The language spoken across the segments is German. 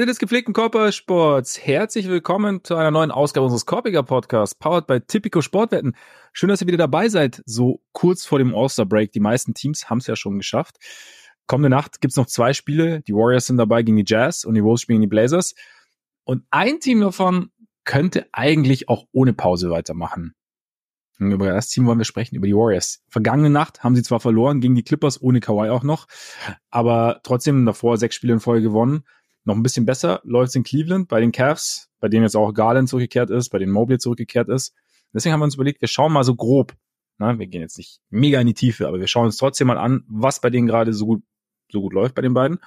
Freunde des gepflegten Körpersports, herzlich willkommen zu einer neuen Ausgabe unseres Korpiger Podcasts, powered by Typico Sportwetten. Schön, dass ihr wieder dabei seid, so kurz vor dem All-Star-Break. Die meisten Teams haben es ja schon geschafft. Kommende Nacht gibt's noch zwei Spiele. Die Warriors sind dabei gegen die Jazz und die Wolves spielen gegen die Blazers. Und ein Team davon könnte eigentlich auch ohne Pause weitermachen. Und über das Team wollen wir sprechen, über die Warriors. Vergangene Nacht haben sie zwar verloren gegen die Clippers, ohne Kawhi auch noch, aber trotzdem davor sechs Spiele in Folge gewonnen. Noch ein bisschen besser läuft es in Cleveland bei den Cavs, bei denen jetzt auch Garland zurückgekehrt ist, bei denen Mobley zurückgekehrt ist. Deswegen haben wir uns überlegt, wir schauen mal so grob. Na, wir gehen jetzt nicht mega in die Tiefe, aber wir schauen uns trotzdem mal an, was bei denen gerade so gut, so gut läuft bei den beiden.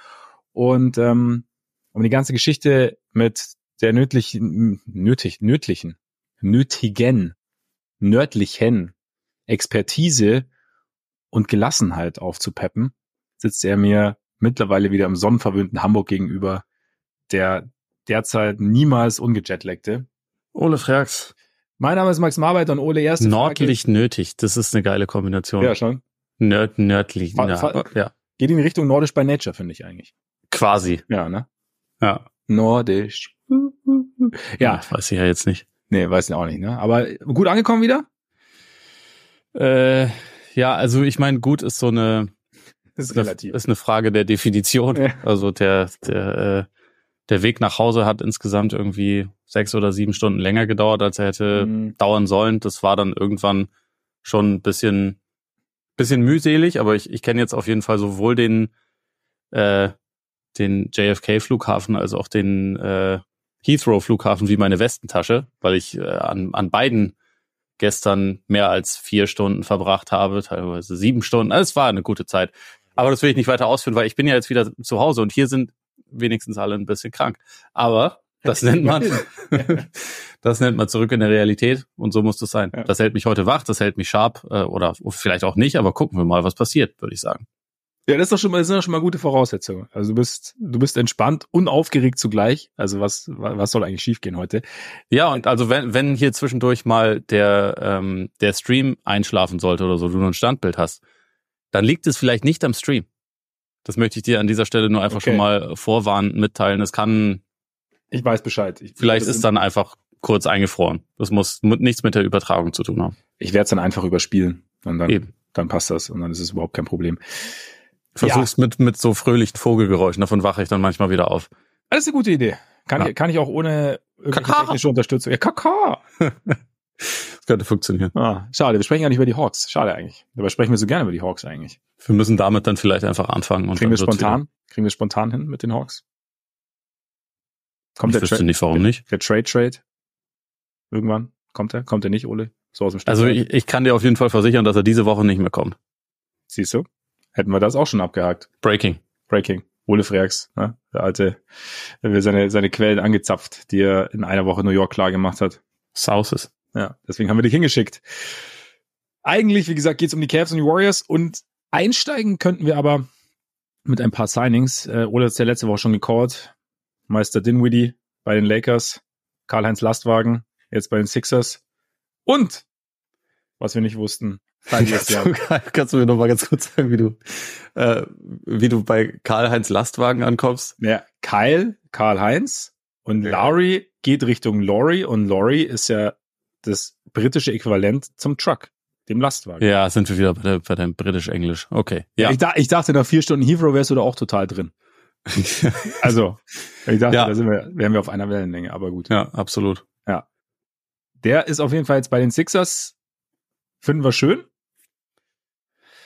Und ähm, um die ganze Geschichte mit der nötlichen, nötig, nötlichen, nötigen nördlichen Expertise und Gelassenheit aufzupeppen, sitzt er mir mittlerweile wieder im sonnenverwöhnten Hamburg gegenüber, der derzeit niemals ungejetlaggte. Ole Frax. Mein Name ist Max Marbeit und Ole erste Nordlich Frage. nötig, das ist eine geile Kombination. Ja, schon. Nörd, nördlich, fa fa ja. Geht in die Richtung Nordisch by Nature, finde ich eigentlich. Quasi. Ja, ne? Ja. Nordisch. Ja. Das weiß ich ja jetzt nicht. Nee, weiß ich auch nicht, ne? Aber gut angekommen wieder? Äh, ja, also ich meine, gut ist so eine das ist relativ. Ist eine Frage der Definition. Ja. Also der, der, äh, der Weg nach Hause hat insgesamt irgendwie sechs oder sieben Stunden länger gedauert, als er hätte mhm. dauern sollen. Das war dann irgendwann schon ein bisschen, bisschen mühselig, aber ich, ich kenne jetzt auf jeden Fall sowohl den, äh, den JFK-Flughafen als auch den äh, Heathrow-Flughafen wie meine Westentasche, weil ich äh, an, an beiden gestern mehr als vier Stunden verbracht habe, teilweise sieben Stunden. Also es war eine gute Zeit. Aber das will ich nicht weiter ausführen, weil ich bin ja jetzt wieder zu Hause und hier sind wenigstens alle ein bisschen krank. Aber das nennt man, das nennt man zurück in der Realität und so muss das sein. Ja. Das hält mich heute wach, das hält mich sharp äh, oder vielleicht auch nicht, aber gucken wir mal, was passiert, würde ich sagen. Ja, das ist doch schon mal, das sind doch schon mal gute Voraussetzungen. Also du bist, du bist entspannt und aufgeregt zugleich. Also was, was soll eigentlich schiefgehen heute? Ja, und also wenn, wenn hier zwischendurch mal der, ähm, der Stream einschlafen sollte oder so, du nur ein Standbild hast, dann liegt es vielleicht nicht am Stream. Das möchte ich dir an dieser Stelle nur einfach okay. schon mal vorwarnen, mitteilen. Es kann. Ich weiß Bescheid. Ich, vielleicht ist dann einfach kurz eingefroren. Das muss nichts mit der Übertragung zu tun haben. Ich werde es dann einfach überspielen. Und dann, Eben. dann passt das und dann ist es überhaupt kein Problem. Versuch's ja. mit, mit so fröhlichen Vogelgeräuschen, davon wache ich dann manchmal wieder auf. Das ist eine gute Idee. Kann, ja. ich, kann ich auch ohne technische Unterstützung. Ja, Kaka. das könnte funktionieren. Ah, schade, wir sprechen ja nicht über die Hawks. Schade eigentlich. Dabei sprechen wir so gerne über die Hawks eigentlich. Wir müssen damit dann vielleicht einfach anfangen. Und Kriegen wir spontan? Kriegen wir spontan hin mit den Hawks? Kommt ich der wüsste nicht, warum nicht. Der Trade Trade? Irgendwann? Kommt er? Kommt er nicht, Ole? So aus dem Also ich, ich kann dir auf jeden Fall versichern, dass er diese Woche nicht mehr kommt. Siehst du? hätten wir das auch schon abgehakt. Breaking. Breaking. Ole Freaks, ne? der alte, der seine, seine Quellen angezapft, die er in einer Woche New York klar gemacht hat. Sauces. Ja, deswegen haben wir dich hingeschickt. Eigentlich, wie gesagt, geht es um die Cavs und die Warriors und einsteigen könnten wir aber mit ein paar Signings. Äh, Ole hat es ja letzte Woche schon gecallt. Meister Dinwiddie bei den Lakers, Karl-Heinz Lastwagen, jetzt bei den Sixers und, was wir nicht wussten, Kannst du, kannst du mir noch mal ganz kurz sagen, wie du, äh, wie du bei Karl-Heinz Lastwagen ankommst? Ja, Kyle, Karl-Heinz und ja. Lowry geht Richtung Lorry und Lorry ist ja das britische Äquivalent zum Truck, dem Lastwagen. Ja, sind wir wieder bei, der, bei deinem britisch-englisch. Okay. Ja. Ich, ich, dachte, nach vier Stunden Heathrow wärst du da auch total drin. also, ich dachte, ja. da sind wir, wären wir auf einer Wellenlänge, aber gut. Ja, absolut. Ja. Der ist auf jeden Fall jetzt bei den Sixers. Finden wir schön.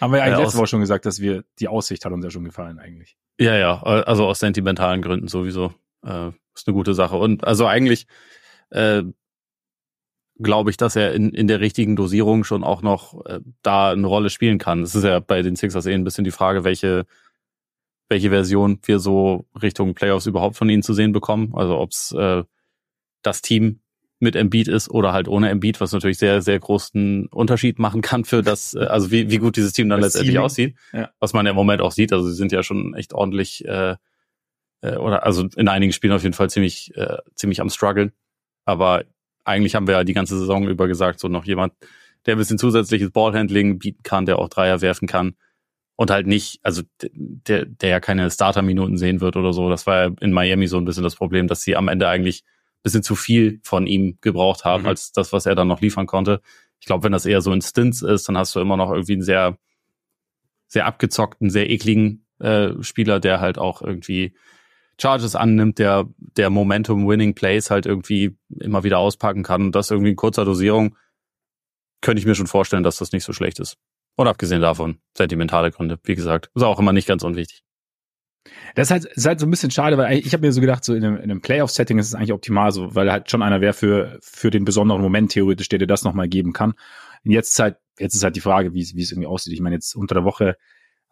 Haben wir ja eigentlich äh, letzte Woche schon gesagt, dass wir, die Aussicht hat uns ja schon gefallen eigentlich. Ja, ja, also aus sentimentalen Gründen sowieso. Äh, ist eine gute Sache. Und also eigentlich äh, glaube ich, dass er in, in der richtigen Dosierung schon auch noch äh, da eine Rolle spielen kann. Es ist ja bei den Sixers eh ein bisschen die Frage, welche welche Version wir so Richtung Playoffs überhaupt von ihnen zu sehen bekommen. Also ob's äh, das Team mit Embiid ist oder halt ohne Embiid, was natürlich sehr, sehr großen Unterschied machen kann für das, äh, also wie, wie gut dieses Team dann das letztendlich Ceiling. aussieht. Ja. Was man ja im Moment auch sieht. Also sie sind ja schon echt ordentlich, äh, äh, oder also in einigen Spielen auf jeden Fall ziemlich, äh, ziemlich am struggeln. Aber eigentlich haben wir ja die ganze Saison über gesagt, so noch jemand, der ein bisschen zusätzliches Ballhandling bieten kann, der auch Dreier werfen kann. und halt nicht, also der, der ja keine Starter-Minuten sehen wird oder so. Das war ja in Miami so ein bisschen das Problem, dass sie am Ende eigentlich ein bisschen zu viel von ihm gebraucht haben, mhm. als das, was er dann noch liefern konnte. Ich glaube, wenn das eher so in Stints ist, dann hast du immer noch irgendwie einen sehr, sehr abgezockten, sehr ekligen äh, Spieler, der halt auch irgendwie Charges annimmt, der, der Momentum-Winning Plays halt irgendwie immer wieder auspacken kann. Und das irgendwie in kurzer Dosierung könnte ich mir schon vorstellen, dass das nicht so schlecht ist. Und abgesehen davon, sentimentale Gründe, wie gesagt, ist auch immer nicht ganz unwichtig. Das ist halt, ist halt so ein bisschen schade, weil ich habe mir so gedacht, so in einem, in einem Playoff-Setting ist es eigentlich optimal, so, weil halt schon einer wäre für, für den besonderen Moment theoretisch, der dir das nochmal geben kann. Und jetzt ist halt, jetzt ist halt die Frage, wie, wie es irgendwie aussieht. Ich meine, jetzt unter der Woche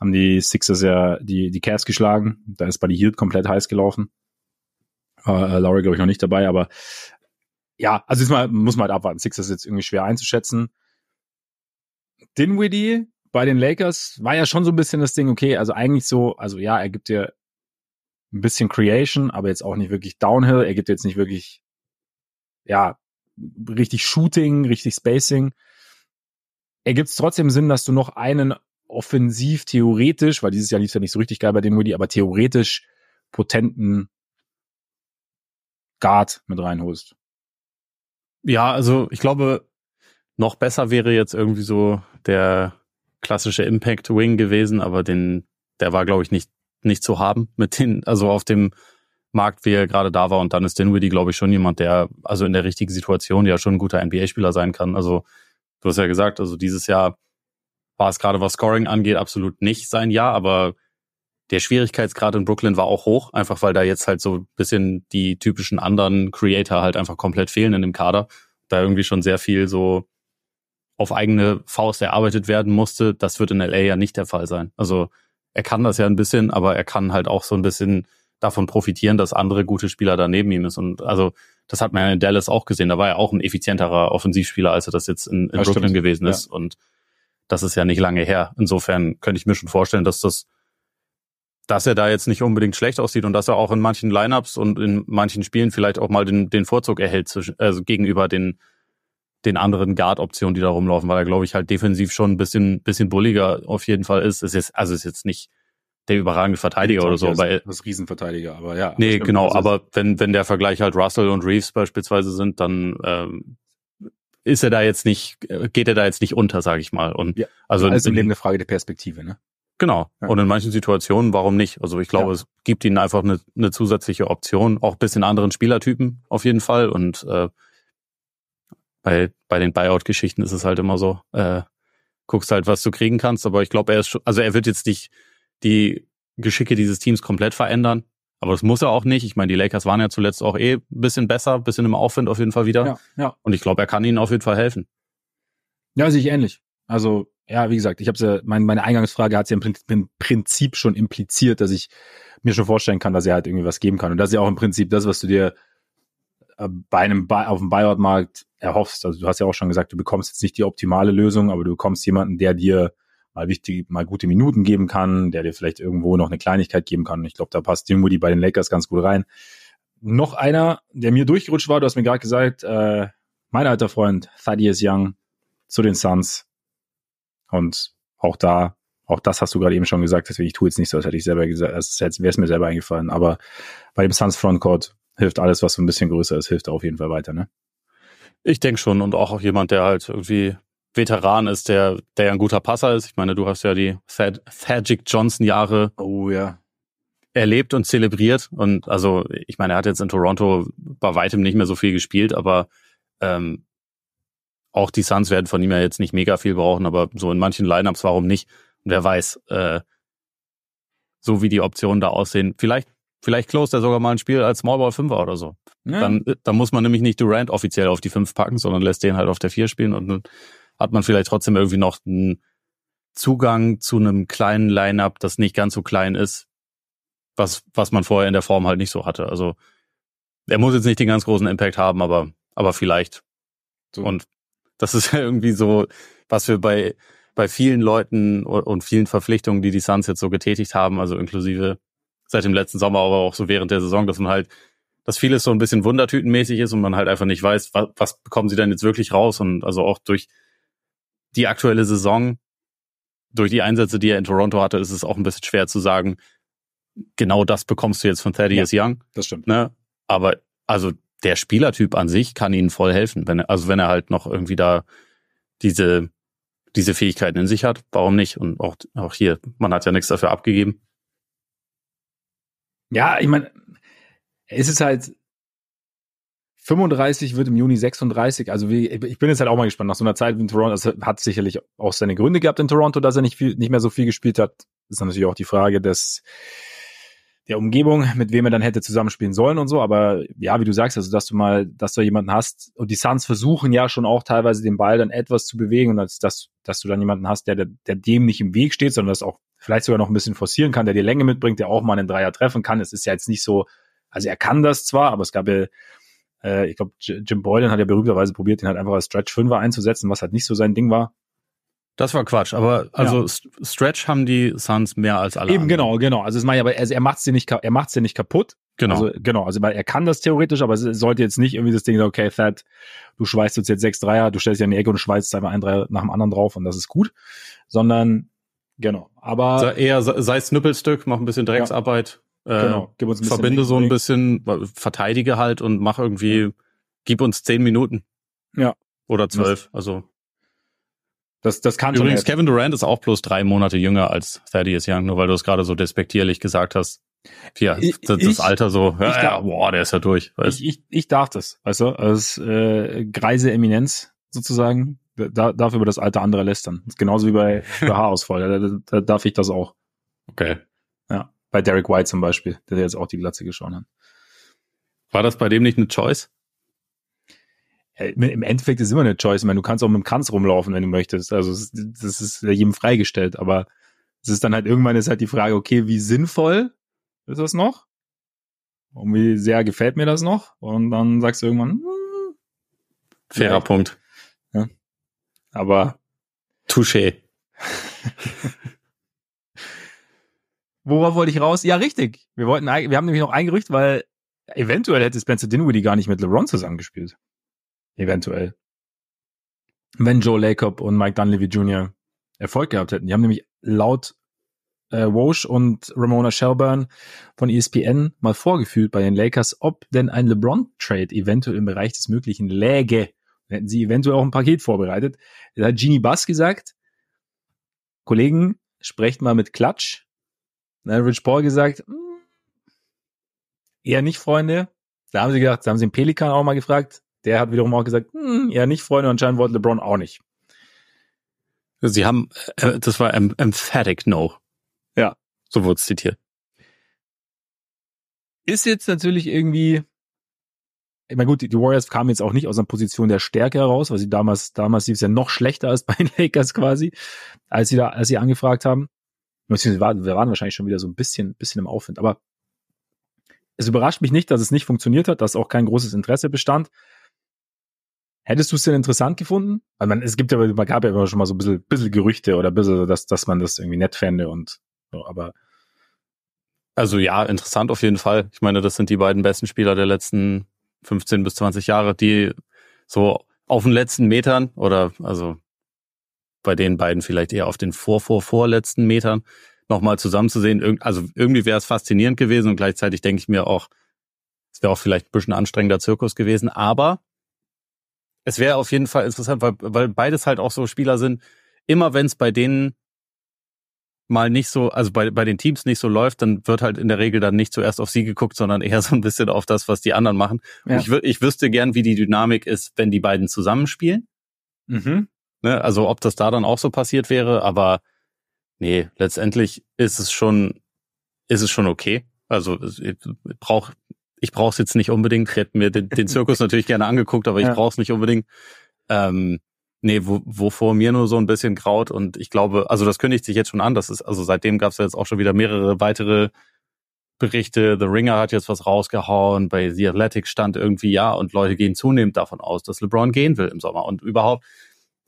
haben die Sixers ja die, die Cavs geschlagen. Da ist Buddy Hield komplett heiß gelaufen. Äh, Laurie, glaube ich, noch nicht dabei, aber ja, also jetzt mal, muss man halt abwarten. Sixers ist jetzt irgendwie schwer einzuschätzen. Dinwiddie bei den Lakers war ja schon so ein bisschen das Ding, okay, also eigentlich so, also ja, er gibt dir ein bisschen Creation, aber jetzt auch nicht wirklich Downhill. Er gibt jetzt nicht wirklich, ja, richtig Shooting, richtig Spacing. Er gibt es trotzdem Sinn, dass du noch einen offensiv theoretisch, weil dieses Jahr lief es ja nicht so richtig geil bei den Moody, aber theoretisch potenten Guard mit reinholst. Ja, also ich glaube, noch besser wäre jetzt irgendwie so der klassische Impact Wing gewesen, aber den, der war, glaube ich, nicht, nicht zu haben mit den, also auf dem Markt, wie er gerade da war. Und dann ist Dinwiddie, glaube ich, schon jemand, der also in der richtigen Situation ja schon ein guter NBA-Spieler sein kann. Also du hast ja gesagt, also dieses Jahr war es gerade was Scoring angeht absolut nicht sein Jahr, aber der Schwierigkeitsgrad in Brooklyn war auch hoch, einfach weil da jetzt halt so ein bisschen die typischen anderen Creator halt einfach komplett fehlen in dem Kader. Da irgendwie schon sehr viel so auf eigene Faust erarbeitet werden musste. Das wird in LA ja nicht der Fall sein. Also er kann das ja ein bisschen, aber er kann halt auch so ein bisschen davon profitieren, dass andere gute Spieler da neben ihm ist. Und also das hat man ja in Dallas auch gesehen. Da war er auch ein effizienterer Offensivspieler, als er das jetzt in, in Brooklyn stimmt. gewesen ist. Ja. Und das ist ja nicht lange her. Insofern könnte ich mir schon vorstellen, dass das, dass er da jetzt nicht unbedingt schlecht aussieht und dass er auch in manchen Lineups und in manchen Spielen vielleicht auch mal den, den Vorzug erhält zwischen, also gegenüber den, den anderen Guard-Optionen, die da rumlaufen, weil er, glaube ich, halt defensiv schon ein bisschen, bisschen bulliger auf jeden Fall ist. ist jetzt, also ist jetzt nicht der überragende Verteidiger oder so. Weil, das Riesenverteidiger, aber ja. Nee, genau, aber wenn, wenn der Vergleich halt Russell und Reeves beispielsweise sind, dann ähm, ist er da jetzt nicht, geht er da jetzt nicht unter, sage ich mal. Und ja, also also im Leben eine Frage der Perspektive, ne? Genau. Ja. Und in manchen Situationen, warum nicht? Also ich glaube, ja. es gibt ihnen einfach eine, eine zusätzliche Option, auch bis in anderen Spielertypen auf jeden Fall. Und äh, bei, bei den Buyout-Geschichten ist es halt immer so, äh, guckst halt, was du kriegen kannst. Aber ich glaube, er ist schon, also er wird jetzt nicht die Geschicke dieses Teams komplett verändern. Aber das muss er auch nicht. Ich meine, die Lakers waren ja zuletzt auch eh ein bisschen besser, bisschen im Aufwind auf jeden Fall wieder. Ja, ja. Und ich glaube, er kann ihnen auf jeden Fall helfen. Ja, sehe ich ähnlich. Also, ja, wie gesagt, ich habe ja, mein, meine Eingangsfrage hat ja im Prinzip schon impliziert, dass ich mir schon vorstellen kann, dass er halt irgendwie was geben kann. Und das ist ja auch im Prinzip das, was du dir äh, bei einem auf dem Buyout-Markt erhoffst. Also du hast ja auch schon gesagt, du bekommst jetzt nicht die optimale Lösung, aber du bekommst jemanden, der dir mal wichtig, mal gute Minuten geben kann, der dir vielleicht irgendwo noch eine Kleinigkeit geben kann. Ich glaube, da passt Dinwiddie bei den Lakers ganz gut rein. Noch einer, der mir durchgerutscht war, du hast mir gerade gesagt, äh, mein alter Freund Thaddeus Young zu den Suns. Und auch da, auch das hast du gerade eben schon gesagt, deswegen ich tue jetzt nicht so, als hätte ich selber gesagt, als wäre es mir selber eingefallen. Aber bei dem Suns Frontcourt hilft alles, was so ein bisschen größer ist, hilft auf jeden Fall weiter, ne? Ich denke schon und auch jemand, der halt irgendwie Veteran ist, der, der ja ein guter Passer ist. Ich meine, du hast ja die Thad, Thadjic Johnson Jahre oh, ja. erlebt und zelebriert. Und also, ich meine, er hat jetzt in Toronto bei weitem nicht mehr so viel gespielt, aber ähm, auch die Suns werden von ihm ja jetzt nicht mega viel brauchen, aber so in manchen Lineups, warum nicht? Und wer weiß, äh, so wie die Optionen da aussehen. Vielleicht, vielleicht closed er sogar mal ein Spiel als Smallball 5 oder so. Ja. Dann, dann muss man nämlich nicht Durant offiziell auf die 5 packen, sondern lässt den halt auf der 4 spielen und hat man vielleicht trotzdem irgendwie noch einen Zugang zu einem kleinen Line-up, das nicht ganz so klein ist, was, was man vorher in der Form halt nicht so hatte. Also er muss jetzt nicht den ganz großen Impact haben, aber, aber vielleicht. So. Und das ist ja irgendwie so, was wir bei, bei vielen Leuten und vielen Verpflichtungen, die die Suns jetzt so getätigt haben, also inklusive seit dem letzten Sommer, aber auch so während der Saison, dass man halt, dass vieles so ein bisschen wundertütenmäßig ist und man halt einfach nicht weiß, was, was bekommen sie denn jetzt wirklich raus und also auch durch die aktuelle Saison durch die Einsätze, die er in Toronto hatte, ist es auch ein bisschen schwer zu sagen, genau das bekommst du jetzt von Thaddeus ja, Young. Das stimmt. Ne? Aber also der Spielertyp an sich kann ihnen voll helfen, wenn er, also wenn er halt noch irgendwie da diese diese Fähigkeiten in sich hat, warum nicht? Und auch auch hier, man hat ja nichts dafür abgegeben. Ja, ich meine, es ist halt 35 wird im Juni 36. Also wie, ich bin jetzt halt auch mal gespannt. Nach so einer Zeit in Toronto, das hat sicherlich auch seine Gründe gehabt in Toronto, dass er nicht viel, nicht mehr so viel gespielt hat. Das ist natürlich auch die Frage des der Umgebung, mit wem er dann hätte zusammenspielen sollen und so. Aber ja, wie du sagst, also dass du mal, dass du jemanden hast und die Suns versuchen ja schon auch teilweise den Ball dann etwas zu bewegen und als dass, dass du dann jemanden hast, der, der, der dem nicht im Weg steht, sondern das auch vielleicht sogar noch ein bisschen forcieren kann, der die Länge mitbringt, der auch mal einen Dreier treffen kann. Es ist ja jetzt nicht so, also er kann das zwar, aber es gab ja äh, ich glaube, Jim Boylan hat ja berühmterweise probiert, ihn halt einfach als Stretch Fünfer einzusetzen, was halt nicht so sein Ding war. Das war Quatsch, aber also ja. Stretch haben die Suns mehr als alle. Eben anderen. genau, genau. Also es meine aber also er macht's dir nicht er macht's dir nicht kaputt. Genau. Also genau, also er kann das theoretisch, aber es sollte jetzt nicht irgendwie das Ding okay, Thad, du schweißt uns jetzt sechs Dreier, du stellst dich an die Ecke und schweißt einfach ein Dreier nach dem anderen drauf und das ist gut, sondern genau, aber sei eher sei Snippelstück, mach ein bisschen Drecksarbeit. Äh, genau, gib uns ein bisschen verbinde so ein bisschen, verteidige halt und mach irgendwie, gib uns zehn Minuten. Ja. Oder zwölf, also. Das, das kann Übrigens, Kevin Durant ist auch bloß drei Monate jünger als Thaddeus Young, nur weil du es gerade so despektierlich gesagt hast. Ja, ich, das, das Alter so, ja, ja, boah, der ist ja durch. Weißt? Ich, ich, ich darf das, weißt du, als äh, greise Eminenz sozusagen, da, darf über das Alter anderer lästern. Das ist genauso wie bei, bei Haarausfall, da, da, da darf ich das auch. Okay. Bei Derek White zum Beispiel, der jetzt auch die Glatze geschaut hat. War das bei dem nicht eine Choice? Im Endeffekt ist es immer eine Choice. Ich meine, du kannst auch mit dem Kranz rumlaufen, wenn du möchtest. Also das ist jedem freigestellt. Aber es ist dann halt irgendwann ist halt die Frage, okay, wie sinnvoll ist das noch? Und wie sehr gefällt mir das noch? Und dann sagst du irgendwann, hm, fairer ja. Punkt. Ja. Aber Touché. Worauf wollte ich raus? Ja, richtig. Wir wollten, wir haben nämlich noch ein Gerücht, weil eventuell hätte Spencer Dinwiddie gar nicht mit LeBron zusammengespielt. Eventuell. Wenn Joe Lacob und Mike Dunleavy Jr. Erfolg gehabt hätten. Die haben nämlich laut äh, Walsh und Ramona Shelburne von ESPN mal vorgefühlt bei den Lakers, ob denn ein LeBron-Trade eventuell im Bereich des Möglichen läge. Dann hätten sie eventuell auch ein Paket vorbereitet. Da hat Genie Bass gesagt, Kollegen, sprecht mal mit Klatsch dann hat Rich Paul gesagt, hm, eher nicht, Freunde. Da haben sie gedacht, da haben sie den Pelikan auch mal gefragt. Der hat wiederum auch gesagt, hm, eher nicht, Freunde. Und anscheinend wollte LeBron auch nicht. Sie haben, äh, das war em emphatic no. Ja. So wurde es zitiert. Ist jetzt natürlich irgendwie, ich meine gut, die Warriors kamen jetzt auch nicht aus einer Position der Stärke heraus, weil sie damals, damals lief es ja noch schlechter als bei den Lakers quasi, als sie da, als sie angefragt haben. Wir waren, wahrscheinlich schon wieder so ein bisschen, bisschen im Aufwind. Aber es überrascht mich nicht, dass es nicht funktioniert hat, dass auch kein großes Interesse bestand. Hättest du es denn interessant gefunden? Also man, es gibt ja, man gab ja immer schon mal so ein bisschen, bisschen Gerüchte oder ein bisschen, dass, dass man das irgendwie nett fände und so, aber. Also ja, interessant auf jeden Fall. Ich meine, das sind die beiden besten Spieler der letzten 15 bis 20 Jahre, die so auf den letzten Metern oder also bei den beiden vielleicht eher auf den vor, vor, vorletzten Metern nochmal zusammenzusehen. Also irgendwie wäre es faszinierend gewesen und gleichzeitig denke ich mir auch, es wäre auch vielleicht ein bisschen anstrengender Zirkus gewesen, aber es wäre auf jeden Fall interessant, weil, weil beides halt auch so Spieler sind, immer wenn es bei denen mal nicht so, also bei, bei den Teams nicht so läuft, dann wird halt in der Regel dann nicht zuerst auf sie geguckt, sondern eher so ein bisschen auf das, was die anderen machen. Ja. Ich, ich wüsste gern, wie die Dynamik ist, wenn die beiden zusammenspielen. Mhm. Ne? Also ob das da dann auch so passiert wäre, aber nee, letztendlich ist es schon, ist es schon okay. Also ich brauche ich brauche es jetzt nicht unbedingt. Ich hätte mir den, den Zirkus natürlich gerne angeguckt, aber ich ja. brauche es nicht unbedingt. Ähm, nee, wo, wovor mir nur so ein bisschen graut und ich glaube, also das kündigt sich jetzt schon an. Das ist, also seitdem gab es ja jetzt auch schon wieder mehrere weitere Berichte. The Ringer hat jetzt was rausgehauen. Bei The Athletic stand irgendwie ja und Leute gehen zunehmend davon aus, dass LeBron gehen will im Sommer und überhaupt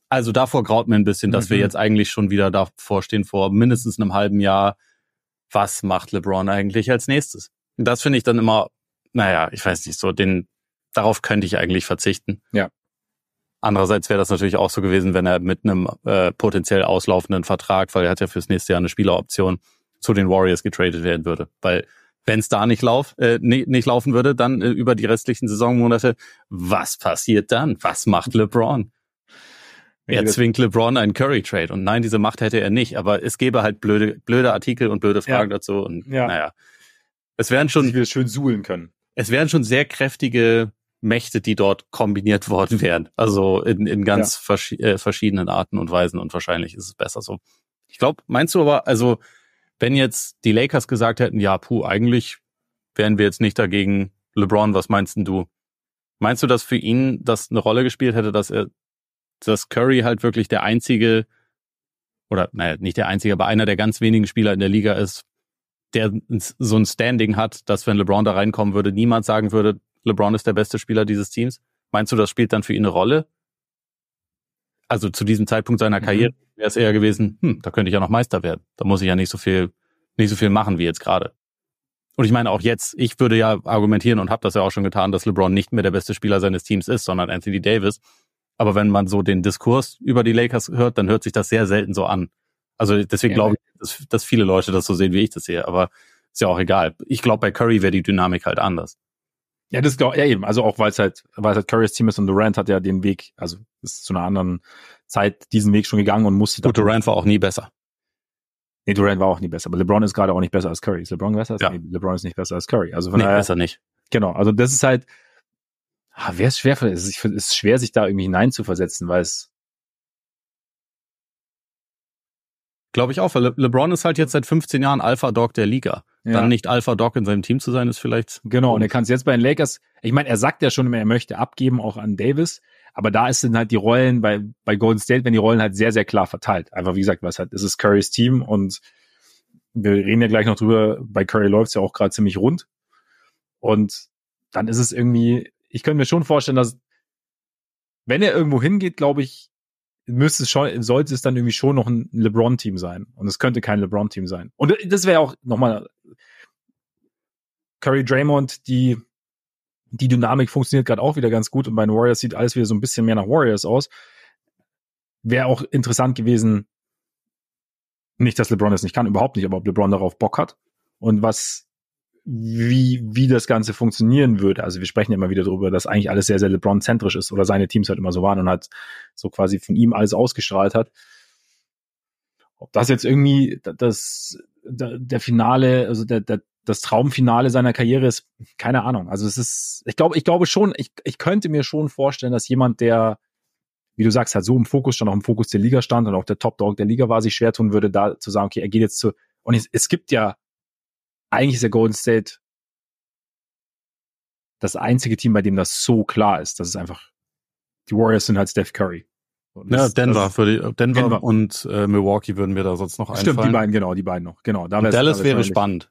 also davor graut mir ein bisschen, dass mhm. wir jetzt eigentlich schon wieder davor stehen, vor mindestens einem halben Jahr. Was macht LeBron eigentlich als nächstes? Und das finde ich dann immer, naja, ich weiß nicht, so den, darauf könnte ich eigentlich verzichten. Ja. Andererseits wäre das natürlich auch so gewesen, wenn er mit einem äh, potenziell auslaufenden Vertrag, weil er hat ja fürs nächste Jahr eine Spieleroption, zu den Warriors getradet werden würde. Weil wenn es da nicht, lauf, äh, nicht, nicht laufen würde, dann äh, über die restlichen Saisonmonate, was passiert dann? Was macht LeBron? Er zwingt LeBron einen Curry-Trade. Und nein, diese Macht hätte er nicht. Aber es gäbe halt blöde, blöde Artikel und blöde Fragen ja. dazu. Und ja. naja. Es wären schon. wir schön suhlen können. Es wären schon sehr kräftige Mächte, die dort kombiniert worden wären. Also in, in ganz ja. vers äh, verschiedenen Arten und Weisen. Und wahrscheinlich ist es besser so. Ich glaube, meinst du aber, also wenn jetzt die Lakers gesagt hätten, ja, puh, eigentlich wären wir jetzt nicht dagegen, LeBron, was meinst denn du? Meinst du, dass für ihn das eine Rolle gespielt hätte, dass er, dass Curry halt wirklich der einzige, oder naja, nicht der einzige, aber einer der ganz wenigen Spieler in der Liga ist, der so ein Standing hat, dass wenn LeBron da reinkommen würde, niemand sagen würde, LeBron ist der beste Spieler dieses Teams? Meinst du, das spielt dann für ihn eine Rolle? Also zu diesem Zeitpunkt seiner mhm. Karriere wäre es eher gewesen, hm, da könnte ich ja noch Meister werden. Da muss ich ja nicht so viel, nicht so viel machen wie jetzt gerade. Und ich meine auch jetzt, ich würde ja argumentieren und habe das ja auch schon getan, dass LeBron nicht mehr der beste Spieler seines Teams ist, sondern Anthony Davis. Aber wenn man so den Diskurs über die Lakers hört, dann hört sich das sehr selten so an. Also deswegen ja, glaube ich, dass, dass viele Leute das so sehen, wie ich das sehe. Aber ist ja auch egal. Ich glaube, bei Curry wäre die Dynamik halt anders. Ja, das glaube ja eben. Also auch weil es halt, weil es halt Currys Team ist und Durant hat ja den Weg, also ist zu einer anderen Zeit diesen Weg schon gegangen und musste. Gut, Durant war auch nie besser. Nee, Durant war auch nie besser. Aber LeBron ist gerade auch nicht besser als Curry. Ist LeBron besser als ja. nee, LeBron ist nicht besser als Curry. Also von nee, daher, besser nicht. Genau. Also das ist halt, ah, wäre es schwer, es ist, es ist schwer, sich da irgendwie hineinzuversetzen, weil es Glaube ich auch, weil Le LeBron ist halt jetzt seit 15 Jahren Alpha Dog der Liga. Ja. Dann nicht Alpha Dog in seinem Team zu sein, ist vielleicht. Genau, und er kann es jetzt bei den Lakers, ich meine, er sagt ja schon immer, er möchte abgeben, auch an Davis. Aber da ist dann halt die Rollen bei, bei Golden State, wenn die Rollen halt sehr, sehr klar verteilt. Einfach wie gesagt, was halt, es ist Currys Team und wir reden ja gleich noch drüber, bei Curry läuft's ja auch gerade ziemlich rund. Und dann ist es irgendwie, ich könnte mir schon vorstellen, dass wenn er irgendwo hingeht, glaube ich, müsste es schon, sollte es dann irgendwie schon noch ein LeBron-Team sein. Und es könnte kein LeBron-Team sein. Und das wäre auch nochmal Curry Draymond, die die Dynamik funktioniert gerade auch wieder ganz gut und bei den Warriors sieht alles wieder so ein bisschen mehr nach Warriors aus. Wäre auch interessant gewesen, nicht, dass LeBron das nicht kann, überhaupt nicht, aber ob LeBron darauf Bock hat und was, wie, wie das Ganze funktionieren würde. Also wir sprechen ja immer wieder darüber, dass eigentlich alles sehr, sehr LeBron-zentrisch ist oder seine Teams halt immer so waren und halt so quasi von ihm alles ausgestrahlt hat. Ob das jetzt irgendwie das, der, der Finale, also der, der das Traumfinale seiner Karriere ist, keine Ahnung. Also es ist, ich glaube, ich glaube schon, ich, ich könnte mir schon vorstellen, dass jemand, der, wie du sagst, halt so im Fokus stand, auch im Fokus der Liga stand und auch der Top Dog der Liga war, sich schwer tun würde, da zu sagen, okay, er geht jetzt zu, und es, es gibt ja, eigentlich ist der Golden State das einzige Team, bei dem das so klar ist. Das ist einfach, die Warriors sind halt Steph Curry. Das, ja, Denver, das, für die, Denver, Denver, und äh, Milwaukee würden mir da sonst noch einfallen. Stimmt, die beiden, genau, die beiden noch. Genau, da Dallas da wäre spannend.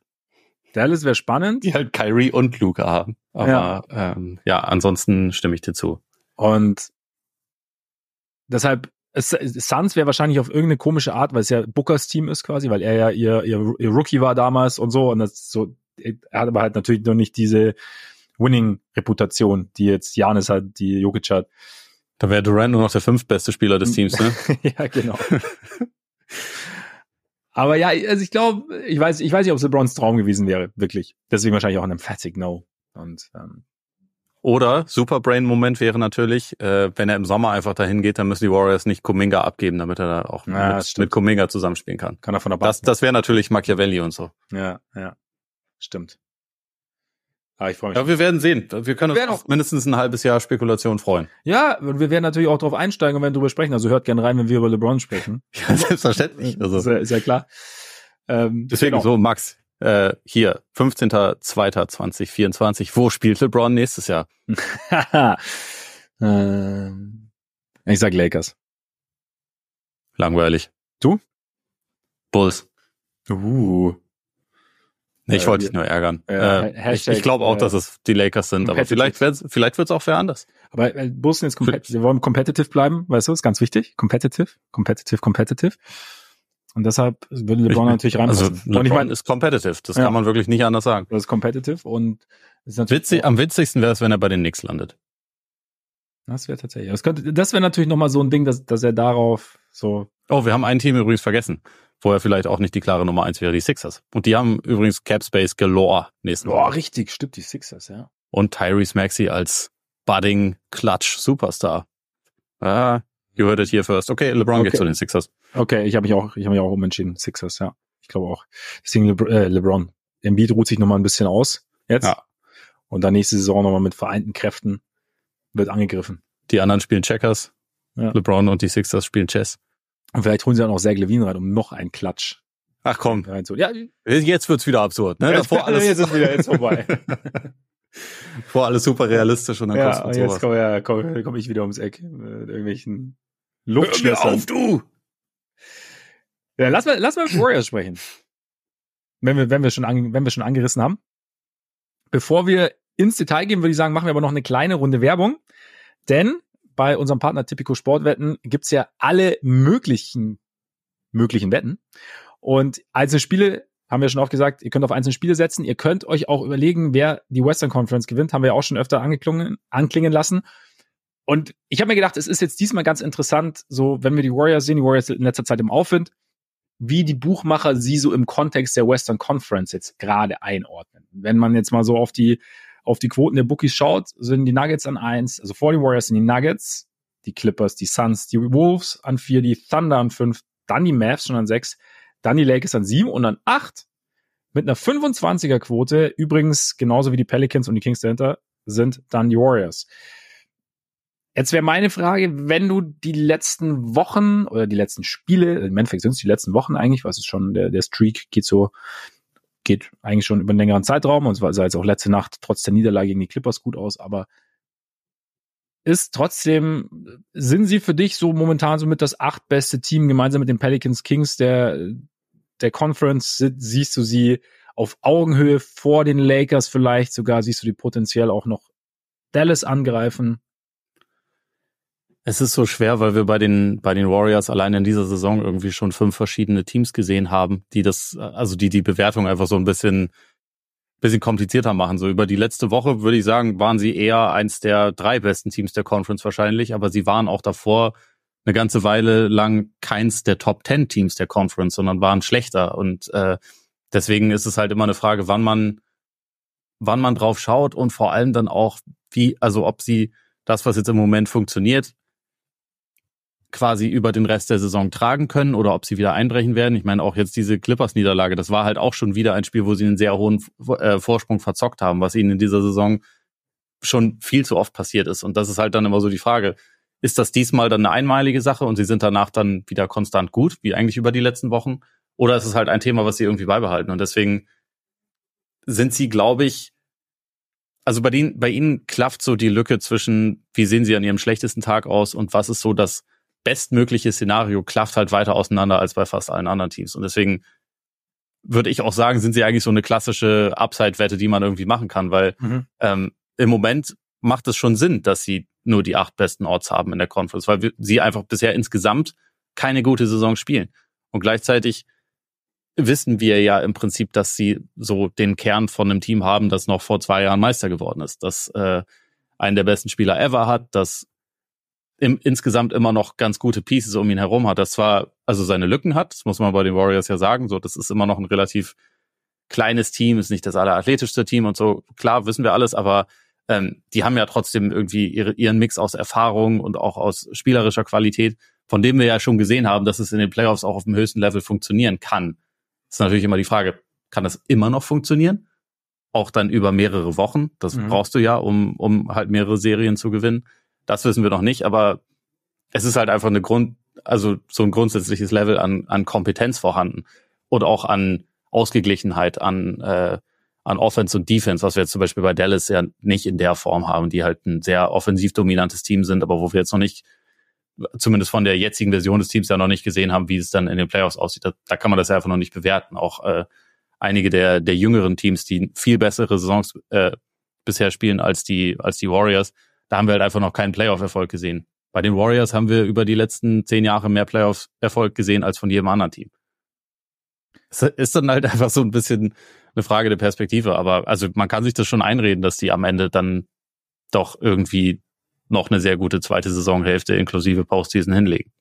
Dallas wäre spannend. Die halt Kyrie und Luca haben. Aber ja, ähm, ja ansonsten stimme ich dir zu. Und deshalb, Suns wäre wahrscheinlich auf irgendeine komische Art, weil es ja Bookers Team ist quasi, weil er ja ihr, ihr, ihr Rookie war damals und so. Und das so, er hat aber halt natürlich noch nicht diese Winning-Reputation, die jetzt Janis hat, die Jokic hat. Da wäre Durant nur noch der fünftbeste Spieler des Teams, ne? ja, genau. Aber ja, also ich glaube, ich weiß, ich weiß nicht, ob es LeBrons Traum gewesen wäre, wirklich. Deswegen wahrscheinlich auch ein emphatic No. Und ähm, oder Superbrain-Moment wäre natürlich, äh, wenn er im Sommer einfach dahin geht, dann müssen die Warriors nicht Kuminga abgeben, damit er da auch ja, mit, mit Kuminga zusammenspielen kann. Kann er von der Bank Das, das wäre natürlich Machiavelli und so. Ja, ja. Stimmt. Ah, ich freue mich. Ja, wir werden sehen. Wir können wir uns mindestens ein halbes Jahr Spekulation freuen. Ja, und wir werden natürlich auch darauf einsteigen und werden drüber sprechen. Also hört gerne rein, wenn wir über LeBron sprechen. ja, selbstverständlich. Also. Ist, ja, ist ja klar. Ähm, Deswegen genau. so, Max, äh, hier, 15.02.2024. Wo spielt LeBron nächstes Jahr? ähm, ich sag Lakers. Langweilig. Du? Bulls. Uh. Nee, ich wollte dich nur ärgern. Äh, äh, ich, ich glaube auch, dass es die Lakers sind, aber vielleicht wird's, vielleicht wird's auch wer anders. Aber äh, Bulls sind jetzt. Wir wollen competitive bleiben, weißt du, ist ganz wichtig. Competitive, competitive, competitive. Und deshalb würde LeBron natürlich rein. Also LeBron und ich mein, ist competitive, das ja. kann man wirklich nicht anders sagen. Das ist competitive und ist natürlich Witzig, am witzigsten wäre es, wenn er bei den Knicks landet. Das wäre tatsächlich. Das, könnte, das wäre natürlich nochmal so ein Ding, dass, dass er darauf so. Oh, wir haben ein Team übrigens vergessen, wo er vielleicht auch nicht die klare Nummer eins wäre, die Sixers. Und die haben übrigens Cap Space galore nächsten Boah, richtig, stimmt, die Sixers, ja. Und Tyrese Maxey als Budding Clutch Superstar. Ah, you heard it here first. Okay, LeBron okay. geht zu den Sixers. Okay, ich habe mich auch, ich habe mich auch umentschieden. Sixers, ja. Ich glaube auch. Deswegen Le äh, LeBron. Embiid ruht sich nochmal ein bisschen aus jetzt. Ja. Und dann nächste Saison nochmal mit vereinten Kräften wird angegriffen. Die anderen spielen Checkers. Ja. LeBron und die Sixers spielen Chess. Und vielleicht holen sie auch noch Zach Levine rein, um noch einen Klatsch. Ach komm. Ja, jetzt wird's wieder absurd. Ne? Davor alles jetzt ist wieder jetzt vorbei. Vor alles super realistisch und dann ja, kostet jetzt komme ja, komm, komm ich wieder ums Eck mit irgendwelchen Luftschlössern. Hör mir auf, du! Ja, lass mal, lass mal mit Warriors sprechen. Wenn wir, wenn wir schon, an, wenn wir schon angerissen haben. Bevor wir ins Detail gehen, würde ich sagen, machen wir aber noch eine kleine Runde Werbung. Denn bei unserem Partner Typico Sportwetten gibt's ja alle möglichen, möglichen Wetten. Und einzelne Spiele haben wir schon oft gesagt, ihr könnt auf einzelne Spiele setzen. Ihr könnt euch auch überlegen, wer die Western Conference gewinnt. Haben wir auch schon öfter angeklungen, anklingen lassen. Und ich habe mir gedacht, es ist jetzt diesmal ganz interessant, so wenn wir die Warriors sehen, die Warriors in letzter Zeit im Aufwind, wie die Buchmacher sie so im Kontext der Western Conference jetzt gerade einordnen. Wenn man jetzt mal so auf die, auf die Quoten der Bookies schaut, sind die Nuggets an eins, also vor die Warriors sind die Nuggets, die Clippers, die Suns, die Wolves an vier, die Thunder an fünf, dann die Mavs schon an sechs, dann die Lakers an sieben und an acht mit einer 25er Quote, übrigens genauso wie die Pelicans und die Kings dahinter, sind dann die Warriors. Jetzt wäre meine Frage, wenn du die letzten Wochen oder die letzten Spiele, im Endeffekt sind es die letzten Wochen eigentlich, was ist schon, der, der Streak geht so, geht eigentlich schon über einen längeren Zeitraum und es sah jetzt auch letzte Nacht trotz der Niederlage gegen die Clippers gut aus, aber ist trotzdem, sind sie für dich so momentan so mit das acht beste Team gemeinsam mit den Pelicans Kings der, der Conference? Siehst du sie auf Augenhöhe vor den Lakers vielleicht sogar? Siehst du die potenziell auch noch Dallas angreifen? Es ist so schwer, weil wir bei den, bei den Warriors allein in dieser Saison irgendwie schon fünf verschiedene Teams gesehen haben, die das, also die die Bewertung einfach so ein bisschen, bisschen komplizierter machen. So über die letzte Woche würde ich sagen, waren sie eher eins der drei besten Teams der Conference wahrscheinlich, aber sie waren auch davor eine ganze Weile lang keins der Top Ten Teams der Conference, sondern waren schlechter. Und äh, deswegen ist es halt immer eine Frage, wann man, wann man drauf schaut und vor allem dann auch, wie, also ob sie das, was jetzt im Moment funktioniert, quasi über den Rest der Saison tragen können oder ob sie wieder einbrechen werden. Ich meine, auch jetzt diese Clippers-Niederlage, das war halt auch schon wieder ein Spiel, wo sie einen sehr hohen äh, Vorsprung verzockt haben, was ihnen in dieser Saison schon viel zu oft passiert ist. Und das ist halt dann immer so die Frage, ist das diesmal dann eine einmalige Sache und sie sind danach dann wieder konstant gut, wie eigentlich über die letzten Wochen? Oder ist es halt ein Thema, was sie irgendwie beibehalten? Und deswegen sind sie, glaube ich, also bei, denen, bei ihnen klafft so die Lücke zwischen, wie sehen sie an ihrem schlechtesten Tag aus und was ist so das bestmögliche Szenario klafft halt weiter auseinander als bei fast allen anderen Teams. Und deswegen würde ich auch sagen, sind sie eigentlich so eine klassische Upside-Wette, die man irgendwie machen kann, weil mhm. ähm, im Moment macht es schon Sinn, dass sie nur die acht besten Orts haben in der Conference, weil wir, sie einfach bisher insgesamt keine gute Saison spielen. Und gleichzeitig wissen wir ja im Prinzip, dass sie so den Kern von einem Team haben, das noch vor zwei Jahren Meister geworden ist, das äh, einen der besten Spieler ever hat, das im, insgesamt immer noch ganz gute Pieces um ihn herum hat. Das zwar also seine Lücken hat, das muss man bei den Warriors ja sagen. So, das ist immer noch ein relativ kleines Team, ist nicht das allerathletischste Team und so. Klar, wissen wir alles, aber ähm, die haben ja trotzdem irgendwie ihre, ihren Mix aus Erfahrung und auch aus spielerischer Qualität, von dem wir ja schon gesehen haben, dass es in den Playoffs auch auf dem höchsten Level funktionieren kann. Das ist natürlich immer die Frage, kann das immer noch funktionieren? Auch dann über mehrere Wochen. Das mhm. brauchst du ja, um, um halt mehrere Serien zu gewinnen. Das wissen wir noch nicht, aber es ist halt einfach eine Grund, also so ein grundsätzliches Level an, an Kompetenz vorhanden und auch an Ausgeglichenheit, an, äh, an Offense und Defense, was wir jetzt zum Beispiel bei Dallas ja nicht in der Form haben, die halt ein sehr offensiv dominantes Team sind, aber wo wir jetzt noch nicht, zumindest von der jetzigen Version des Teams ja noch nicht gesehen haben, wie es dann in den Playoffs aussieht. Da, da kann man das ja einfach noch nicht bewerten. Auch äh, einige der, der jüngeren Teams, die viel bessere Saisons äh, bisher spielen als die, als die Warriors, da haben wir halt einfach noch keinen Playoff-Erfolg gesehen. Bei den Warriors haben wir über die letzten zehn Jahre mehr Playoff-Erfolg gesehen als von jedem anderen Team. Es ist dann halt einfach so ein bisschen eine Frage der Perspektive, aber also man kann sich das schon einreden, dass die am Ende dann doch irgendwie noch eine sehr gute zweite Saisonhälfte inklusive Postseason hinlegen.